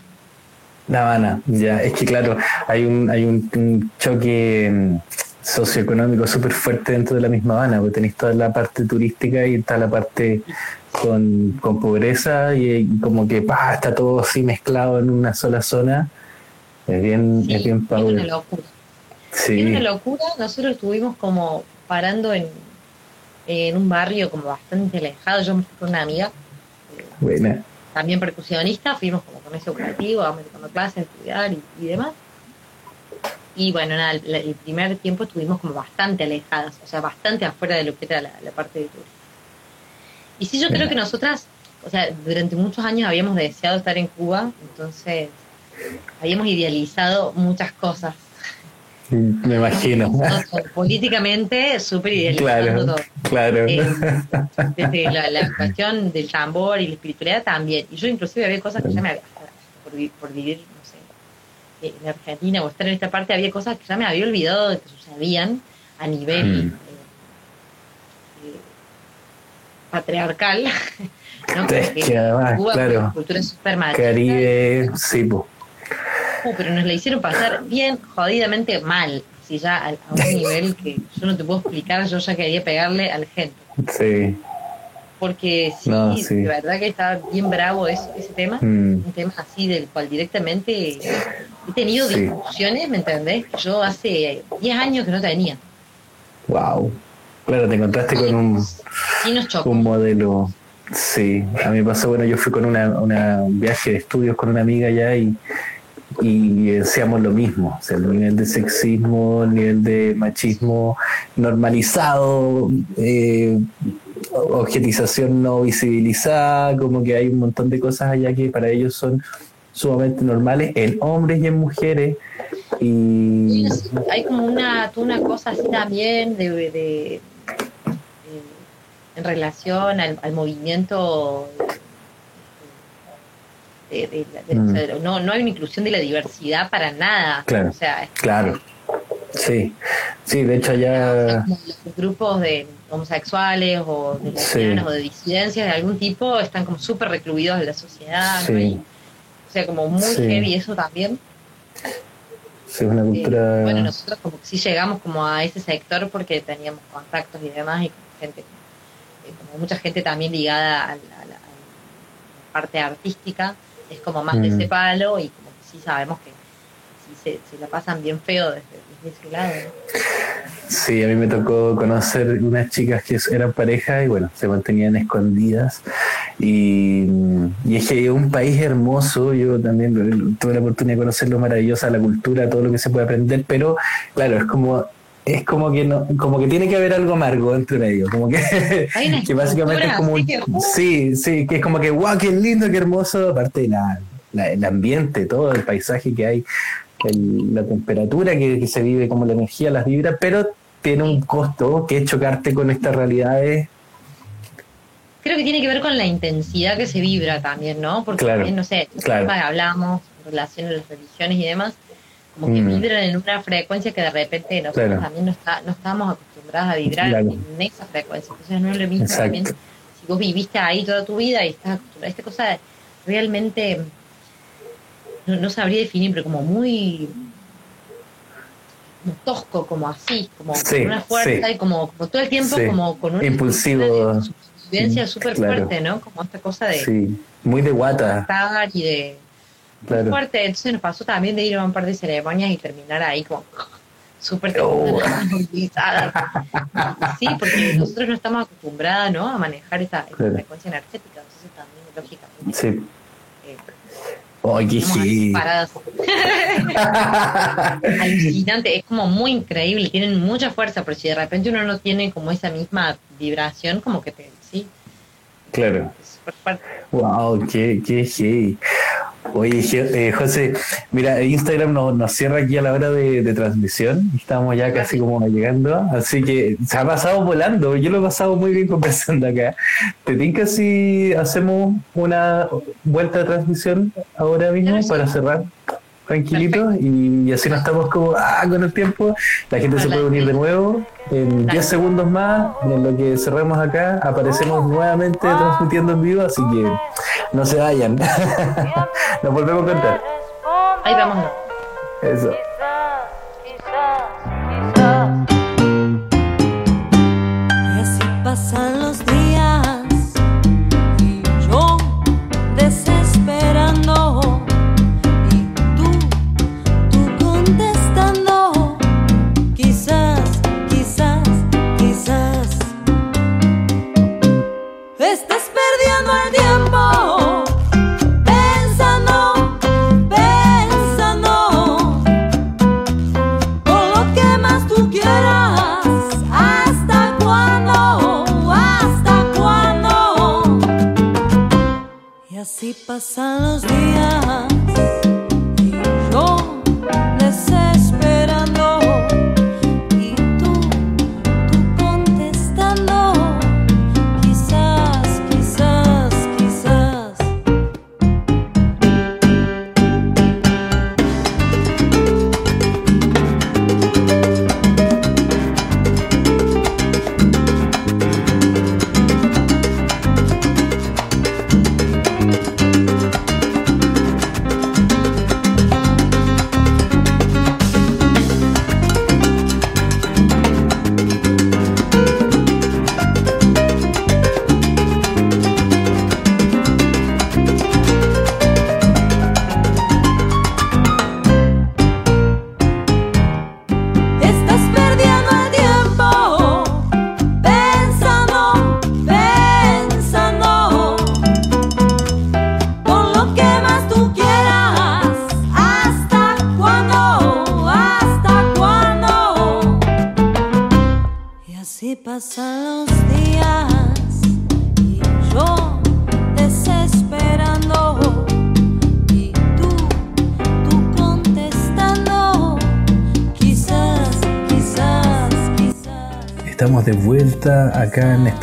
Habana, ya, es que claro, hay un, hay un, un choque mm, socioeconómico súper fuerte dentro de la misma Habana, porque tenéis toda la parte turística y está la parte con, con pobreza y, y como que está todo así mezclado en una sola zona. Es bien, Sí, es bien es una locura. Sí, Es una locura. Nosotros estuvimos como parando en, en un barrio como bastante alejado. Yo me fui con una amiga, buena. También percusionista, fuimos como con ese objetivo, vamos tomando clases, estudiar y, y demás. Y bueno, nada, el, el primer tiempo estuvimos como bastante alejadas, o sea, bastante afuera de lo que era la, la parte de turismo. Y sí, yo creo que nosotras, o sea, durante muchos años habíamos deseado estar en Cuba, entonces habíamos idealizado muchas cosas. Me imagino. Políticamente, súper idealizando Claro, todo. claro. Eh, desde la, la cuestión del tambor y la espiritualidad también. Y yo inclusive había cosas que ya me había, por, por vivir, no sé, eh, en Argentina o estar en esta parte, había cosas que ya me había olvidado de que sucedían a nivel Mm. eh, eh, patriarcal. ¿no? Es que además, Cuba claro. cultura. Caribe, sí, po. Pero nos la hicieron pasar bien jodidamente mal. Si ya a, a un nivel que yo no te puedo explicar, yo ya quería pegarle a la gente. sí. Porque sí, No, sí. de verdad que estaba bien bravo ese, ese tema. Mm, Un tema así del cual directamente he tenido Sí. discusiones, ¿me entendés? Yo hace 10 años que no tenía. wow. Claro, te encontraste con un, Sí nos chocó. un modelo. Sí, a mí me pasó, bueno, yo fui con una, una un viaje de estudios con una amiga allá y, y decíamos lo mismo, el nivel de sexismo, el nivel de machismo normalizado, eh, objetización no visibilizada, como que hay un montón de cosas allá que para ellos son sumamente normales en hombres y en mujeres. Y hay como una, una cosa así también de, de- de- en relación al, al movimiento de, de- de- Mm. no, no hay una inclusión de la diversidad para nada. Claro. O sea, claro, sí, sí, de hecho allá... los grupos de homosexuales o de Sí. lesbianas o de disidencias de algún tipo están como súper recluidos en la sociedad. Sí. ¿no? Y, o sea, como muy Sí. heavy eso también. Sí, una Eh, cultura... bueno, nosotros como que sí llegamos como a ese sector porque teníamos contactos y demás y como gente, eh, como mucha gente también ligada a la- a la parte artística, es como más de Mm. ese palo y como que sí sabemos que sí se, se la pasan bien feo desde, desde ese lado. ¿no? Sí, a mí me tocó conocer unas chicas que eran pareja y bueno, se mantenían escondidas. Y, y es que es un país hermoso, yo también tuve la oportunidad de conocerlo, maravillosa la cultura, todo lo que se puede aprender, pero claro, es como es como que no, como que tiene que haber algo amargo entre medio, como que, que básicamente es como un- que- sí, sí, que es como que guau, qué lindo, qué hermoso, aparte de la, la- el ambiente, todo el paisaje que hay, el- la temperatura que, que se vive, como la energía, las vibras, pero tiene un costo que es chocarte con estas realidades. Creo que tiene que ver con la intensidad que se vibra también, ¿no? Porque Claro, también, no sé, claro. hablamos en relación a las religiones y demás, como que Mm. vibran en una frecuencia que de repente nosotros Claro. también no, está, no estamos acostumbrados a vibrar Claro. en esa frecuencia. Entonces no es lo mismo Exacto. también si vos viviste ahí toda tu vida y estás acostumbrado a esta cosa realmente no, no sabría definir, pero como muy como tosco, como así, como Sí, con una fuerza sí. y como, como todo el tiempo Sí. como con una Impulsivo. supervivencia súper Claro. fuerte, ¿no? Como esta cosa de Sí, muy de guata, y de claro. fuerte. Entonces nos pasó también de ir a un par de ceremonias y terminar ahí como súper Oh. Sí, porque nosotros no estamos acostumbradas, ¿no? A manejar esa, esa Claro. frecuencia energética. Entonces también, lógicamente, Sí. eh, ¡Ay, qué ahí sí! paradas. Alucinante, es como muy increíble, tienen mucha fuerza, pero si de repente uno no tiene como esa misma vibración, como que te, sí, claro. es súper fuerte. Wow, qué, qué hey. Oye, eh, José, mira, Instagram nos, nos cierra aquí a la hora de, de transmisión. Estamos ya casi como llegando, así que se ha pasado volando. Yo lo he pasado muy bien conversando acá. ¿Te tinca si hacemos una vuelta de transmisión ahora mismo para cerrar? Tranquilito y, y así no estamos como ah, con el tiempo. La gente se puede unir de nuevo. En 10 segundos más, en lo que cerramos acá, aparecemos nuevamente transmitiendo en vivo, así que no se vayan. Nos volvemos a contar. Ahí vamos. Eso.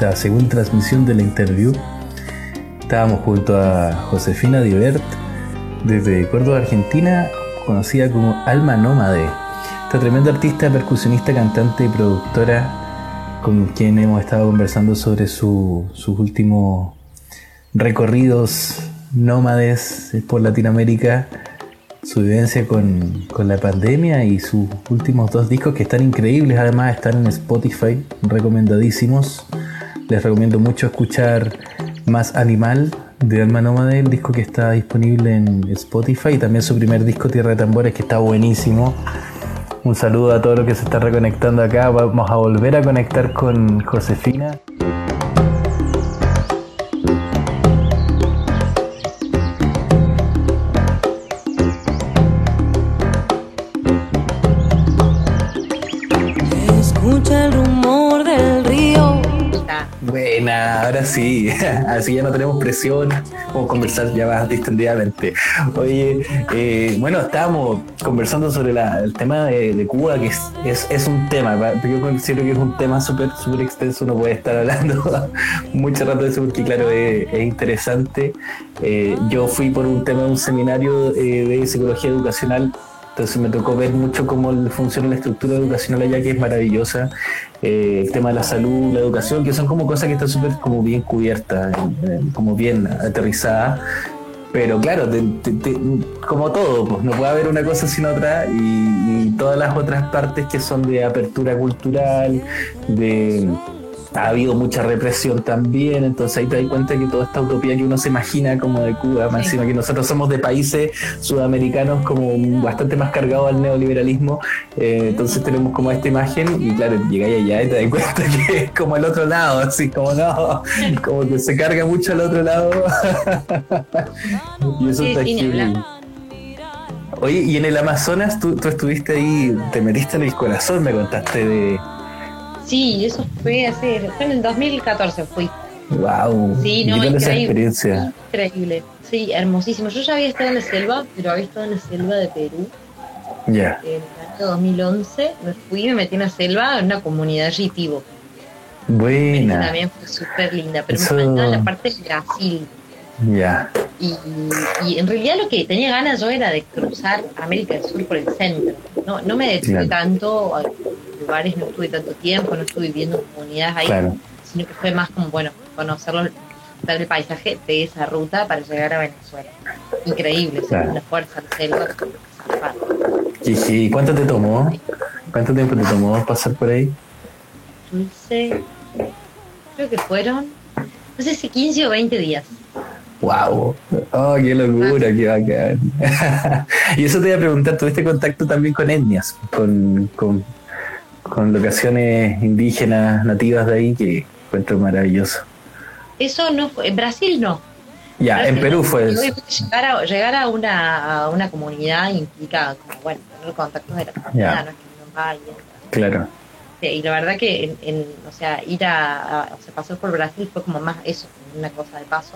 Esta segunda transmisión de la interview. Estábamos junto a Josefina Divert desde Córdoba, Argentina, conocida como Alma Nómade. Esta tremenda artista, percusionista, cantante y productora con quien hemos estado conversando sobre su- sus últimos recorridos nómades por Latinoamérica, su vivencia con, con la pandemia y sus últimos dos discos que están increíbles, además están en Spotify, recomendadísimos. Les recomiendo mucho escuchar Más Animal de Alma Nómade, el disco que está disponible en Spotify, y también su primer disco Tierra de Tambores que está buenísimo. Un saludo a todos los que se están reconectando acá. Vamos a volver a conectar con Josefina. Sí. Así ya no tenemos presión. Podemos conversar ya más distendidamente. Oye, eh, bueno, estábamos conversando sobre la- el tema de, Cuba, que es, es, es un tema. Yo considero que es un tema súper súper extenso. Uno puede estar hablando mucho rato de eso porque, claro, es, es interesante. Eh, yo fui por un tema de un seminario eh, de psicología educacional entonces me tocó ver mucho cómo funciona la estructura educacional allá, que es maravillosa. Eh, el tema de la salud, la educación, que son como cosas que están súper como bien cubiertas, eh, como bien aterrizadas. Pero claro, como todo, pues no puede haber una cosa sin otra y todas las otras partes que son de apertura cultural, de ha habido mucha represión también, entonces ahí te das cuenta que toda esta utopía que uno se imagina como de Cuba, más encima que nosotros somos de países sudamericanos como bastante más cargados al neoliberalismo, eh, entonces tenemos como esta imagen y claro, llegáis allá y te das cuenta que es como el otro lado, así como no, como que se carga mucho al otro lado. y eso está hablar. Oye, y en el Amazonas tú, tú estuviste ahí, te metiste en el corazón, me contaste de... Sí, eso fue hace, fue en el 2014 fui. Wow, Sí, no, esa increíble. experiencia. Increíble. Sí, hermosísimo. Yo ya había estado en la selva, pero había estado en la selva de Perú Ya, en el año 2011. Me fui, me metí en la selva en una comunidad que buena. También fue súper linda, pero Eso- me faltaba la parte de Brasil. Ya, Y, y en realidad lo que tenía ganas yo era de cruzar América del Sur por el centro. No, no me detuve Claro. tanto, a lugares no estuve tanto tiempo, no estuve viviendo en comunidades ahí, claro. sino que fue más como, bueno, conocerlo, ver el paisaje de esa ruta para llegar a Venezuela. Increíble, Claro. una fuerza de selva. ¿Y, y cuánto te tomó? ¿Cuánto tiempo te tomó pasar por ahí? Yo hice, creo que fueron, no sé si 15 o 20 días. ¡Wow! ¡Oh, qué locura! ¡Qué bacán! y eso te iba a preguntar, ¿tuviste contacto también con etnias? Con, con, con locaciones indígenas, nativas de ahí, que encuentro maravilloso. Eso no fue, en Brasil no. Ya, en Perú no. fue eso. Llegar a, llegar a una, a una comunidad implica, como, bueno, tener contactos de la comunidad, no es que uno vaya. Claro, Sí, y la verdad que, en, en- o sea, ir a, a- o sea, pasar por Brasil fue como más eso, una cosa de paso.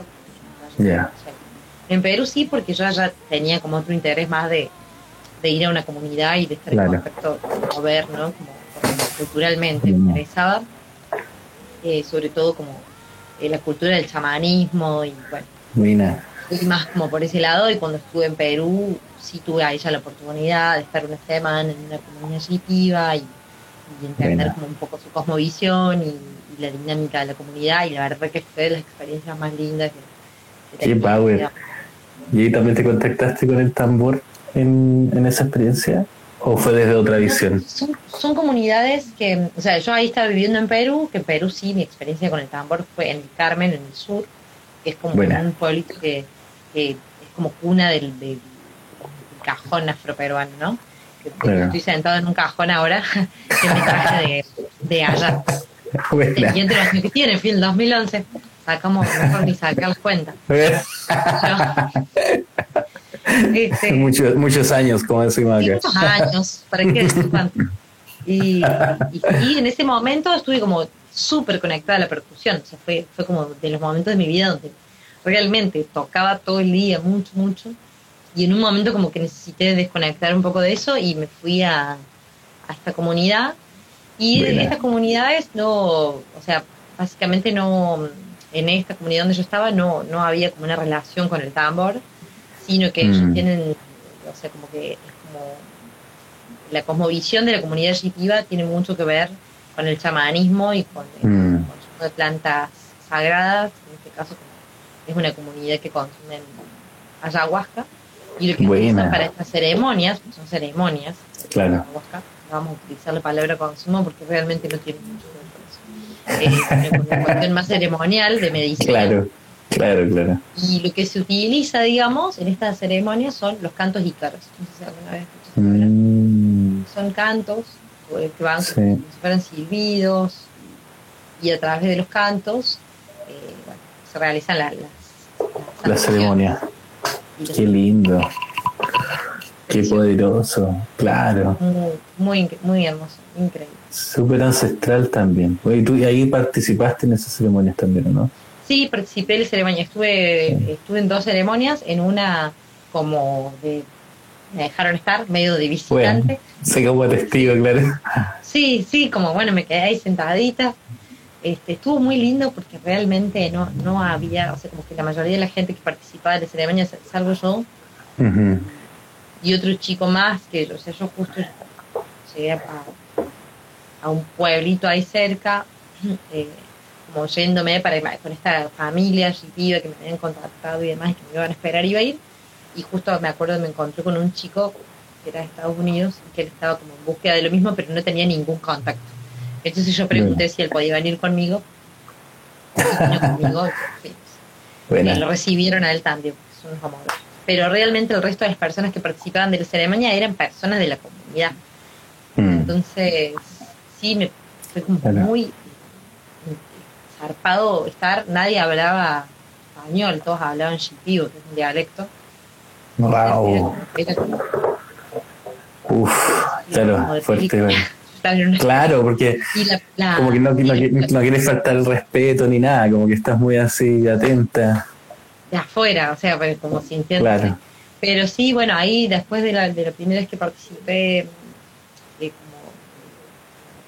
En Perú sí, porque yo ya tenía como otro interés más de, de ir a una comunidad y de estar Claro. en contacto, como ver, ¿no? Como, como culturalmente Mm. me interesaba, eh, sobre todo como eh, la cultura del chamanismo y bueno, fui más como por ese lado y cuando estuve en Perú sí tuve ahí ya la oportunidad de estar una semana en una comunidad yipiva y, y entender como un poco su cosmovisión y, y la dinámica de la comunidad y la verdad que fue de las experiencias más lindas que Qué power. ¿Y ahí también te contactaste con el tambor en, en esa experiencia? ¿O fue desde otra visión? Son, son, comunidades que, o sea, yo ahí estaba viviendo en Perú, que en Perú sí, mi experiencia con el tambor fue en Carmen, en el sur, que es como Buena. un pueblito que, que, es como cuna del, del cajón afroperuano, ¿no? Que, bueno. Estoy sentado en un cajón ahora, en mi traje de, de allá. Buena. Y entre los que tiene, fui en 2011 está como mejor ni sacar cuenta. este, muchos, muchos años con esa imagen. Muchos años, ¿para qué? Y, y, y, en ese momento estuve como súper conectada a la percusión, o sea, fue, fue como de los momentos de mi vida donde realmente tocaba todo el día, mucho, mucho, y en un momento como que necesité desconectar un poco de eso y me fui a, a esta comunidad, y Buena. estas comunidades no, o sea, básicamente no, en esta comunidad donde yo estaba no, no había como una relación con el tambor, sino que ellos Mm. tienen, o sea, como que es como la cosmovisión de la comunidad yipiba tiene mucho que ver con el chamanismo y con el Mm. consumo de plantas sagradas, en este caso es una comunidad que consumen ayahuasca y lo que Buena. utilizan para estas ceremonias, son ceremonias, Claro. ayahuasca, no vamos a utilizar la palabra consumo porque realmente no tiene mucho que. Eh, una cuestión más ceremonial de medicina. Claro, claro, claro. Y lo que se utiliza, digamos, en estas ceremonias son los cantos ícaros. No sé si alguna vez. Mm, Son cantos eh, que van Sí. como si fueran silbidos y a través de los cantos eh, bueno, se realizan la- las, la ceremonia. Qué lindo. Qué poderoso. Claro. Muy, muy hermoso, increíble. Súper ancestral también. Oye, tú ahí participaste en esas ceremonias también, ¿o ¿no? Sí, participé de la ceremonia. Estuve, estuve en dos ceremonias, en una como de me dejaron estar, medio de visitante. Bueno, sé como testigo, claro. Sí, sí, como bueno, me quedé ahí sentadita. Este, estuvo muy lindo porque realmente no, no había, o sea, como que la mayoría de la gente que participaba de la ceremonia, salvo yo, Ujú. y otro chico más, que o sea, yo justo llegué a, a un pueblito ahí cerca, eh, como yéndome para con esta familia shipiba que me habían contactado y demás, y que me iban a esperar, iba a ir, y justo me acuerdo me encontré con un chico que era de Estados Unidos y que él estaba como en búsqueda de lo mismo, pero no tenía ningún contacto. Entonces yo pregunté si él podía venir conmigo, y conmigo, y lo recibieron a él también, son unos amorosos. Pero realmente el resto de las personas que participaban de la ceremonia eran personas de la comunidad. Mm. Entonces, sí, me fue como Claro. muy eh, zarpado estar. Nadie hablaba español, todos hablaban shipibo, que es un dialecto. Wow. Era como- Uf, claro, fuerte. bueno. Claro, porque y la- la- como que no, no, quieres faltar el respeto ni nada, como que estás muy así atenta. de afuera, o sea, pues, como sintiendo. Claro. Pero sí, bueno, ahí después de la, de la primera vez que participé,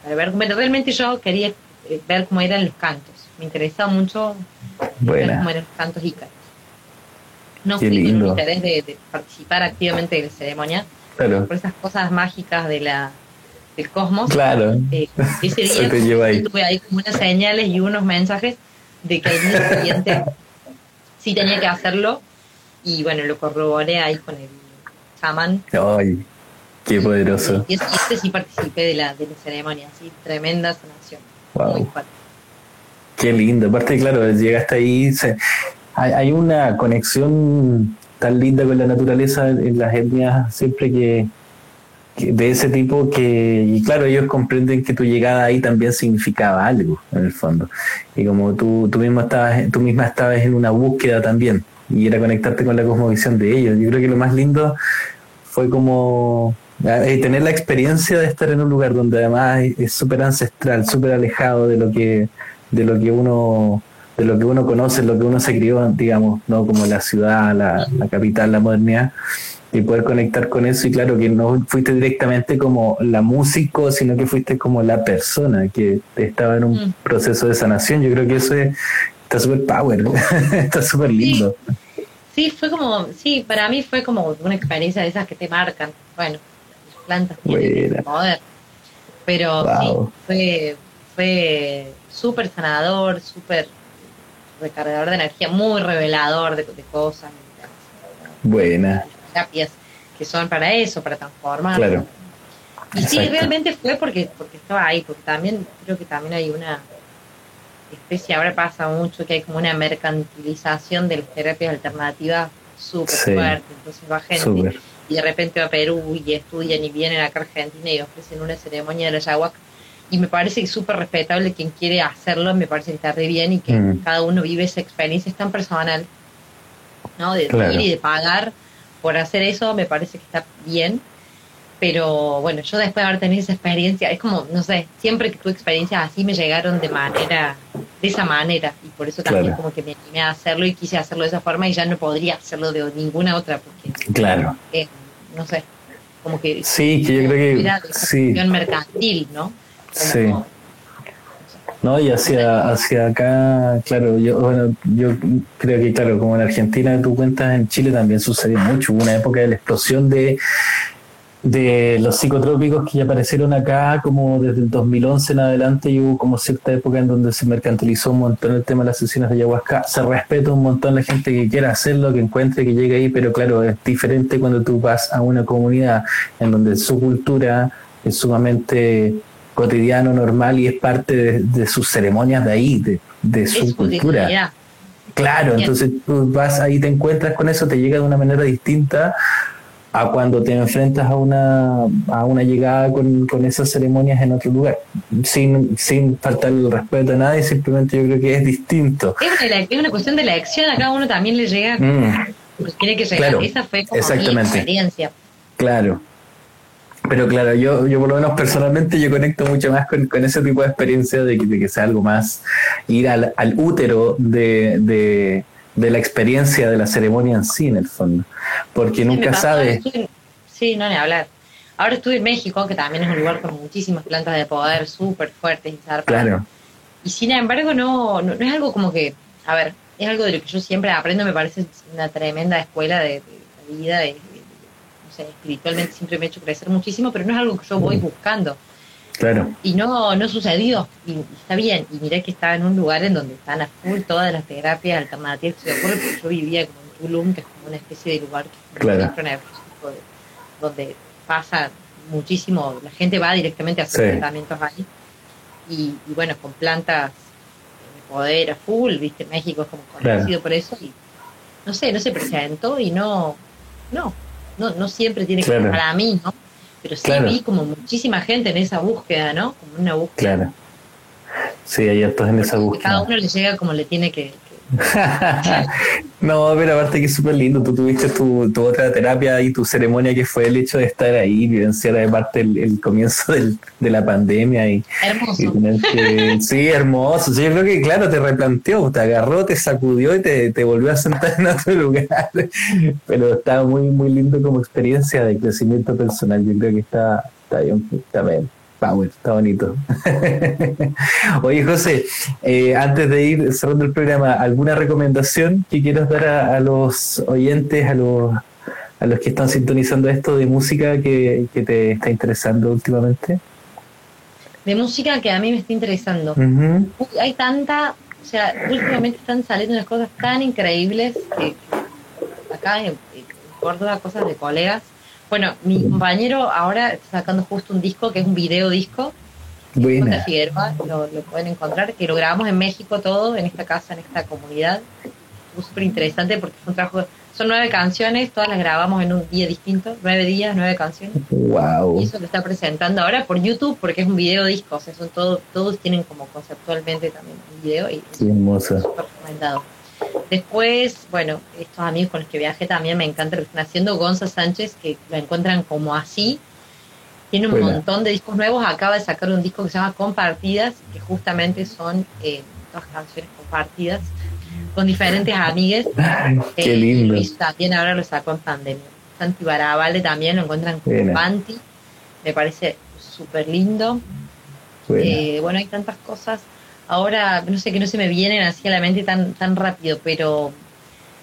para ver, bueno, realmente yo quería eh, ver cómo eran los cantos. Me interesaba mucho ver Buena. cómo eran los cantos ícaros. No Qué fui con interés de, de participar activamente de la ceremonia, Claro, por esas cosas mágicas de la, del cosmos. claro. Eh, ese día lleva ahí. tuve ahí como unas señales y unos mensajes de que el día siguiente sí tenía que hacerlo y bueno, lo corroboré ahí con el chamán. Ay, qué poderoso. Y ese sí participé de la, de la ceremonia, así, tremenda sanación. Wow. Muy fuerte. Qué lindo. Aparte, claro, llegaste ahí. se- hay, hay una conexión tan linda con la naturaleza en las etnias siempre que, que de ese tipo que, y claro, ellos comprenden que tu llegada ahí también significaba algo, en el fondo. Y como tú, tú, mismo estabas, tú misma estabas en una búsqueda también, y era conectarte con la cosmovisión de ellos. Yo creo que lo más lindo fue como eh, tener la experiencia de estar en un lugar donde además es- súper ancestral, súper alejado de lo que de lo que uno de lo que uno conoce, lo que uno se crió, digamos, no como la ciudad, la, la capital, la modernidad, y poder conectar con eso y claro que no fuiste directamente como la músico, sino que fuiste como la persona que estaba en un Mm. proceso de sanación. Yo creo que eso es, está súper power, está súper lindo. Sí, fue como, sí, para mí fue como una experiencia de esas que te marcan. Bueno, plantas tienen ese poder. Pero Wow. sí, fue, fue súper sanador, súper recargador de energía, muy revelador de, de cosas, Buena, terapias que son para eso, para transformar. Claro. Y sí, realmente fue porque, porque estaba ahí, porque también creo que también hay una especie, ahora pasa mucho que hay como una mercantilización de las terapias alternativas súper Sí. fuerte, entonces va gente súper. Y de repente va a Perú y estudian y vienen acá a Argentina y ofrecen una ceremonia de la ayahuasca y me parece que es súper respetable quien quiere hacerlo, me parece que está re bien y que Mm. cada uno vive esa experiencia, es tan personal, ¿no? De, Claro. ir y de pagar por hacer eso, me parece que está bien. Pero bueno, yo después de haber tenido esa experiencia, es como, no sé, siempre que tuve experiencias así me llegaron de manera, de esa manera. Y por eso también como que me animé a hacerlo y quise hacerlo de esa forma y ya no podría hacerlo de ninguna otra porque... Claro. Eh, no sé, como que... Sí, que yo creo que... Era sí. mercantil, ¿no? sí. No, y hacia, hacia acá, claro, yo, bueno, yo creo que, claro, como en Argentina tú cuentas, en Chile también sucedió mucho. Hubo una época de la explosión de, de los psicotrópicos que ya aparecieron acá, como desde el 2011 en adelante, y hubo como cierta época en donde se mercantilizó un montón el tema de las sesiones de ayahuasca. Se respeta un montón la gente que quiera hacerlo, que encuentre, que llegue ahí, pero claro, es diferente cuando tú vas a una comunidad en donde su cultura es sumamente cotidiano, normal y es parte de, sus ceremonias de ahí, de, su cultura. Claro, entonces tú vas ahí, te encuentras con eso, te llega de una manera distinta a cuando te enfrentas a una, a una llegada con, esas ceremonias en otro lugar, sin, sin faltar el respeto a nadie, simplemente yo creo que es distinto. Es una, cuestión de la acción, a cada uno también le llega, mm. tiene que llegar, esa fue como mi experiencia. Claro, pero claro, yo, yo por lo menos personalmente yo conecto mucho más con, ese tipo de experiencia de que, sea algo más ir al, al útero de, de, la experiencia de la ceremonia en sí, en el fondo. Porque nunca sabes. Sí, no, ni hablar. Ahora estuve en México, que también es un lugar con muchísimas plantas de poder súper fuertes y zarpas. Claro. Y sin embargo, no, no, es algo como que, a ver, es algo de lo que yo siempre aprendo, me parece una tremenda escuela de, de vida, de, espiritualmente siempre me ha hecho crecer muchísimo, pero no es algo que yo voy mm. buscando. Claro. Y no, no sucedió, y, está bien. Y miré que estaba en un lugar en donde están a full todas las terapias alternativas que se ocurren, porque yo vivía como en Tulum, que es como una especie de lugar claro. donde pasa muchísimo, la gente va directamente a hacer tratamientos ahí. Y, bueno, con plantas de poder a full, viste, México es como conocido por eso, y no sé, no se presentó y no, no, no, no siempre tiene que ser para mí, ¿no? Pero sí vi como muchísima gente en esa búsqueda, ¿no? Como una búsqueda. Claro. Sí, hay todos en esa búsqueda. Cada uno le llega como le tiene que, no, pero aparte que es súper lindo, tú tuviste tu, otra terapia y tu ceremonia que fue el hecho de estar ahí, vivenciar de parte el, comienzo de la pandemia y, hermoso. sí, hermoso. yo creo que claro, te replanteó, te agarró, te sacudió y te, te volvió a sentar en otro lugar. Pero está muy, muy lindo como experiencia de crecimiento personal. Yo creo que está, está bien, está bien. Power, está bonito. Oye, José, eh, antes de ir cerrando el programa, ¿alguna recomendación que quieras dar a, los oyentes, a los, a los que están sintonizando esto de música que, te está interesando últimamente? De música que a mí me está interesando. hay tanta, o sea, últimamente están saliendo unas cosas tan increíbles que acá en, en Córdoba, cosas de colegas bueno, mi compañero ahora está sacando justo un disco que es un video disco. Buena. Figueroa, lo, pueden encontrar, que lo grabamos en México todo, en esta casa, en esta comunidad. Fue súper interesante porque fue un trabajo, son nueve canciones, todas las grabamos en un día distinto, nueve días, nueve canciones. Wow. Y eso lo está presentando ahora por YouTube porque es un video disco, o sea, son todo, todos tienen como conceptualmente también un video y es súper recomendado. Después, bueno, estos amigos con los que viajé también me encanta lo que están haciendo. Gonza Sánchez, que lo encuentran como así. Tiene un montón de discos nuevos. Acaba de sacar un disco que se llama Compartidas, que justamente son eh, dos canciones compartidas con diferentes amigues. Qué eh, lindo. Y también ahora lo sacó en pandemia. Santi Barabale también lo encuentran como Panti. Me parece súper lindo. Eh, bueno, hay tantas cosas ahora no sé que no se me vienen así a la mente tan tan rápido, pero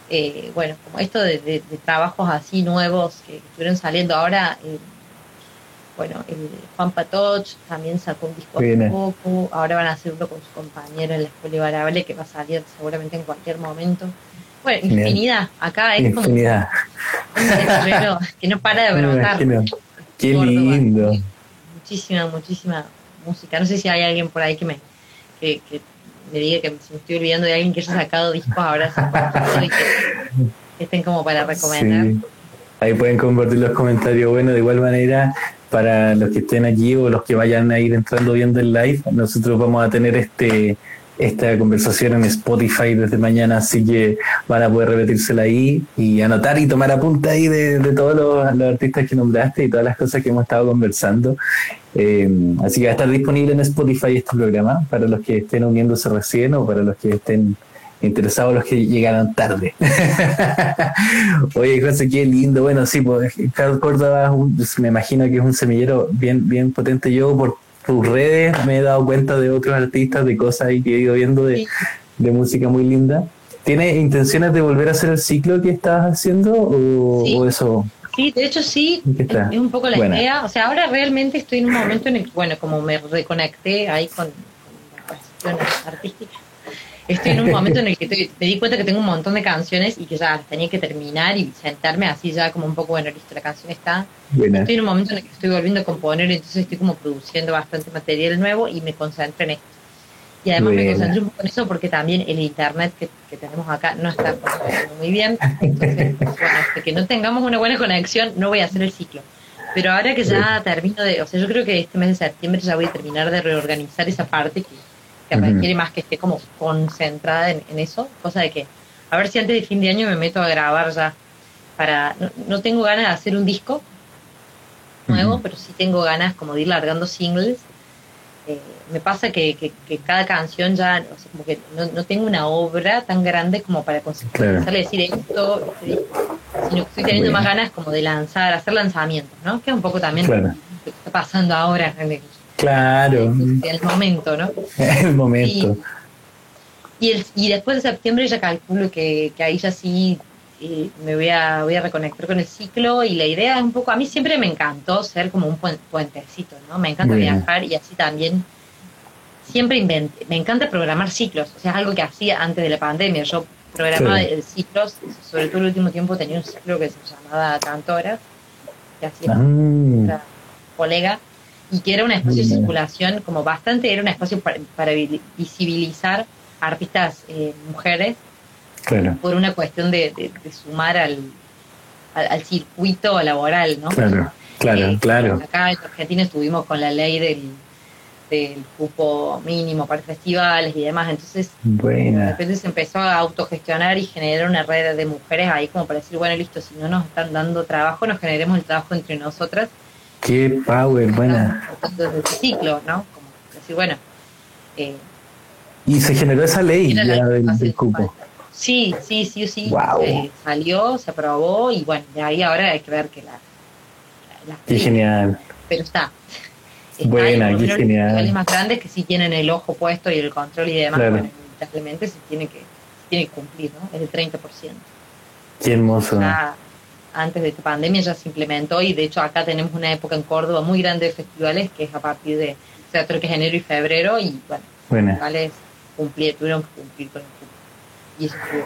eh, bueno, como esto de, trabajos así nuevos que estuvieron saliendo ahora, eh, bueno, el Juan Patoch también sacó un disco hace poco, ahora van a hacer uno con su compañero en la Escuela Ibarable que va a salir seguramente en cualquier momento. Bueno, infinidad, acá es infinidad. como que no para de brotar. Qué lindo. Muchísima, muchísima música. No sé si hay alguien por ahí que me, que, me diga que me estoy olvidando de alguien que haya sacado discos ahora que, estén como para recomendar. Ahí pueden compartir los comentarios. Bueno, de igual manera, para los que estén aquí o los que vayan a ir entrando viendo el live, nosotros vamos a tener este esta conversación en Spotify desde mañana, así que van a poder repetírsela ahí y anotar y tomar apunte ahí de, todos los, artistas que nombraste y todas las cosas que hemos estado conversando. Eh, así que va a estar disponible en Spotify este programa para los que estén uniéndose recién o para los que estén interesados los que llegaron tarde. Oye, José, qué lindo. Bueno, sí, pues Carlos Córdoba me imagino que es un semillero bien, bien potente. Yo por tus redes me he dado cuenta de otros artistas, de cosas ahí que he ido viendo de, música muy linda. ¿Tienes intenciones de volver a hacer el ciclo que estás haciendo o, eso? Sí, de hecho sí, es un poco la idea. O sea, ahora realmente estoy en un momento en el que, bueno, como me reconecté ahí con, con la cuestión artística, estoy en un momento en el que me di cuenta que tengo un montón de canciones y que ya tenía que terminar y sentarme así ya como un poco, bueno, listo, la canción está. Estoy en un momento en el que estoy volviendo a componer, entonces estoy como produciendo bastante material nuevo y me concentro en esto. Y además me concentro un poco en eso porque también el internet que, tenemos acá no está muy bien. Entonces, bueno, hasta que no tengamos una buena conexión, no voy a hacer el ciclo. Pero ahora que ya termino de, o sea, yo creo que este mes de septiembre ya voy a terminar de reorganizar esa parte que que requiere más que esté como concentrada en, eso, cosa de que a ver si antes de fin de año me meto a grabar ya para no, tengo ganas de hacer un disco nuevo, pero sí tengo ganas como de ir largando singles. Eh, me pasa que, que, cada canción ya, o sea, como que no, tengo una obra tan grande como para conseguir decir esto, sino que estoy teniendo más ganas como de lanzar, hacer lanzamientos, ¿no? Que es un poco también lo que está pasando ahora en el Claro. El momento, ¿no? el momento. Y, el, y después de septiembre ya calculo que, que ahí ya sí eh, me voy a, voy a reconectar con el ciclo y la idea es un poco, a mí siempre me encantó ser como un puentecito, ¿no? Me encanta viajar y así también siempre inventé, me encanta programar ciclos, o sea, es algo que hacía antes de la pandemia, yo programaba ciclos, sobre todo el último tiempo tenía un ciclo que se llamaba Cantora, que hacía ah. colega, y que era un espacio de circulación como bastante, era un espacio para, visibilizar artistas eh, mujeres por una cuestión de, sumar al, al, circuito laboral, ¿no? Claro, claro, eh, claro. Acá en Argentina estuvimos con la ley del, del cupo mínimo para festivales y demás, entonces de repente se empezó a autogestionar y generar una red de mujeres ahí como para decir, bueno, listo, si no nos están dando trabajo, nos generemos el trabajo entre nosotras Qué power, buena. Desde este ciclo, ¿no? Como decir, bueno. Eh, y se generó esa ley ya del, cupo. Sí, sí, sí, sí. Wow. salió, se aprobó y bueno, de ahí ahora hay que ver que la. qué genial. Pero está. Buena, qué genial. Los más grandes que sí tienen el ojo puesto y el control y demás, claro. bueno, se tiene que, tiene que cumplir, ¿no? Es el 30%. Qué hermoso antes de esta pandemia ya se implementó y de hecho acá tenemos una época en Córdoba muy grande de festivales que es a partir de, o sea, creo que es enero y febrero y bueno, bueno. festivales cumplir, tuvieron que cumplir con el Y eso fue eh,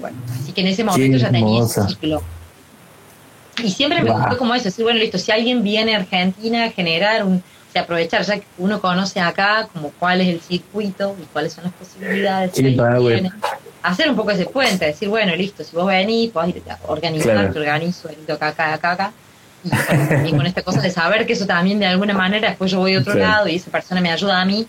bueno. Así que en ese momento ya tenía ese ciclo. Y siempre me gustó como eso, decir, bueno, listo, si alguien viene a Argentina a generar un, o sea, aprovechar ya que uno conoce acá como cuál es el circuito y cuáles son las posibilidades hacer un poco ese puente, decir, bueno, listo, si vos venís, podés ir a organizar, te organizo, acá, acá, acá, acá. Y con, esta cosa de saber que eso también de alguna manera, después yo voy a otro lado y esa persona me ayuda a mí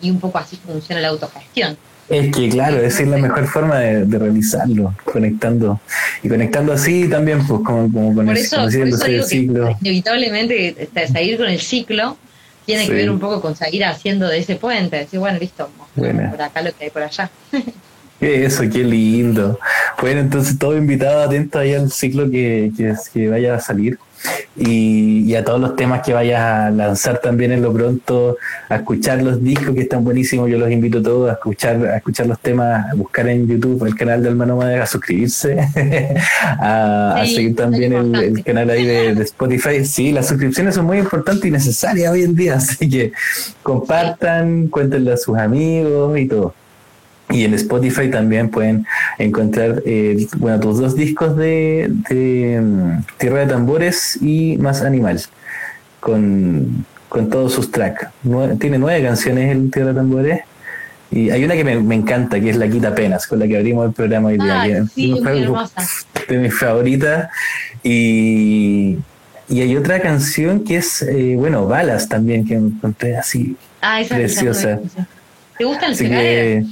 y un poco así funciona la autogestión. Es que claro, esa es la mejor forma de, realizarlo, conectando. Y conectando así también, pues como, como con por eso, el, por eso ciclo. inevitablemente este, seguir con el ciclo tiene que ver un poco con seguir haciendo de ese puente, decir, bueno, listo, por acá lo que hay por allá. Eso, qué lindo. Bueno, entonces todo invitado atento ahí al ciclo que, que, vaya a salir y, a todos los temas que vayas a lanzar también en lo pronto, a escuchar los discos que están buenísimos. Yo los invito a todos a escuchar, a escuchar los temas, a buscar en YouTube el canal de Almano Madera, a suscribirse, a, seguir también el, canal ahí de, de, Spotify. Sí, las suscripciones son muy importantes y necesarias hoy en día, así que compartan, cuéntenle a sus amigos y todo. Y en Spotify también pueden encontrar eh, bueno, tus dos discos de, mm, Tierra de Tambores y Más Animal, con, todos sus tracks. tiene nueve canciones en Tierra de Tambores. Y hay una que me, encanta, que es La Quita Penas, con la que abrimos el programa hoy día. de mis favoritas. Y, y hay otra canción que es, eh, bueno, Balas también, que encontré así ah, preciosa. ¿Te gustan las que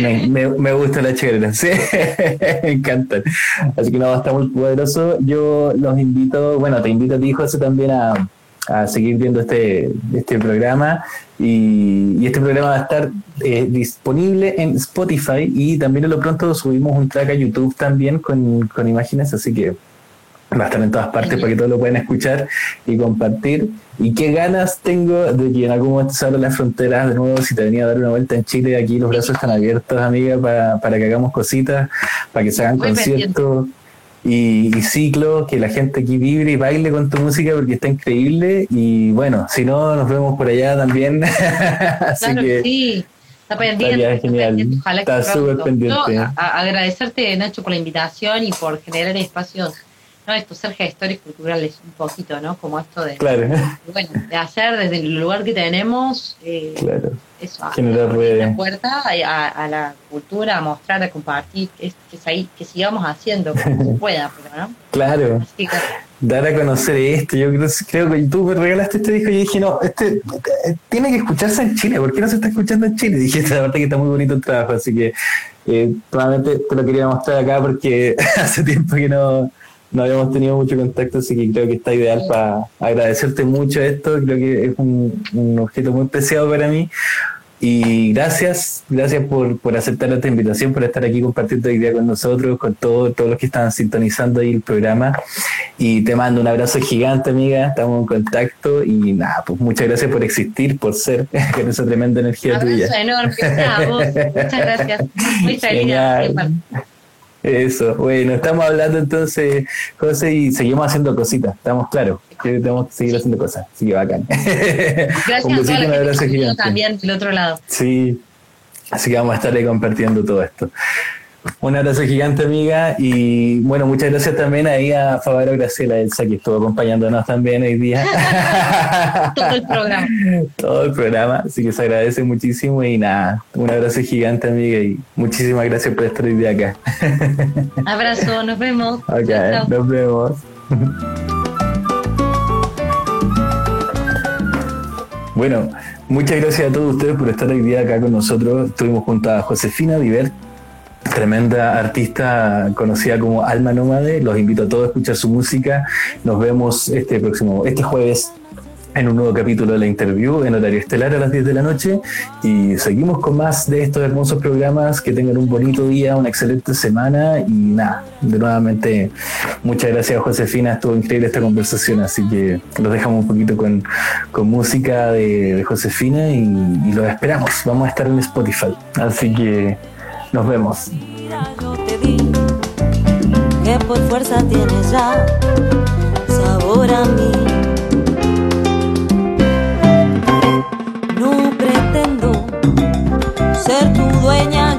me, me, me gusta la chacarera, sí, me encantan. Así que no, está muy poderoso. Yo los invito, bueno, te invito a ti, José, también a, a seguir viendo este, este programa. Y, y este programa va a estar eh, disponible en Spotify y también a lo pronto subimos un track a YouTube también con, con imágenes, así que va a estar en todas partes para que todos lo puedan escuchar y compartir. Y qué ganas tengo de que en algún momento se abran las fronteras de nuevo, si te venía a dar una vuelta en Chile, aquí los brazos están abiertos, amiga, para, para que hagamos cositas, para que se hagan Muy conciertos y, y ciclos, que la gente aquí vibre y baile con tu música porque está increíble. Y bueno, si no, nos vemos por allá también. Así Claro que sí. Está pendiente. está pendiente, Ojalá que Está pronto. súper pendiente. Yo, a- a- agradecerte, Nacho, por la invitación y por generar espacios, ¿no? Estos ser gestores culturales un poquito, ¿no? Como esto de, claro, bueno, de hacer desde el lugar que tenemos, eh, claro. eso, Generar la puerta a, a- la cultura, a mostrar, a compartir, que, que, se- que sigamos haciendo como se pueda, pero, ¿no? Claro. Así que, dar a conocer esto. Yo creo, creo que tú me regalaste este disco y yo dije, no, este eh, tiene que escucharse en Chile. ¿Por qué no se está escuchando en Chile? Dije, la verdad que está muy bonito el trabajo, así que eh, probablemente te lo quería mostrar acá porque hace tiempo que no, no habíamos tenido mucho contacto, así que creo que está ideal para agradecerte mucho esto. Creo que es un, un objeto muy preciado para mí. Y gracias, gracias por, por aceptar esta invitación, por estar aquí compartiendo hoy día con nosotros, con todo- todos los que están sintonizando ahí el programa. Y te mando un abrazo gigante, amiga. Estamos en contacto y nada, pues muchas gracias por existir, por ser con esa tremenda energía tuya. abrazo enorme vos, muchas gracias, muy feliz Eso, bueno, estamos hablando entonces, José, y seguimos haciendo cositas, estamos claros, que tenemos que seguir haciendo cosas, así que bacán. Gracias un a besito toda y un abrazo gigante. también del otro lado. Sí, así que vamos a estar ahí compartiendo todo esto. Un abrazo gigante, amiga, y bueno, muchas gracias también ahí a Favaro Graciela Elsa, que estuvo acompañándonos también hoy día. Todo el programa. todo el programa, así que se agradece muchísimo y nada, un abrazo gigante, amiga, y muchísimas gracias por estar hoy día acá. Abrazo, nos vemos. Ok, nos vemos. Bueno, muchas gracias a todos ustedes por estar hoy día acá con nosotros. Estuvimos junto a Josefina Diver, tremenda artista conocida como Alma Nómade. Los invito a todos a escuchar su música. Nos vemos este próximo, este jueves en un nuevo capítulo de la interview en horario estelar a las 10 de la noche. Y seguimos con más de estos hermosos programas. Que tengan un bonito día, una excelente semana. Y nada, de nuevamente muchas gracias Josefina, estuvo increíble esta conversación. Así que los dejamos un poquito con, con música de, Josefina y, y los esperamos, vamos a estar en Spotify. Así que nos vemos. Yo te di que por fuerza tienes ya sabor a mí. No pretendo ser tu dueña,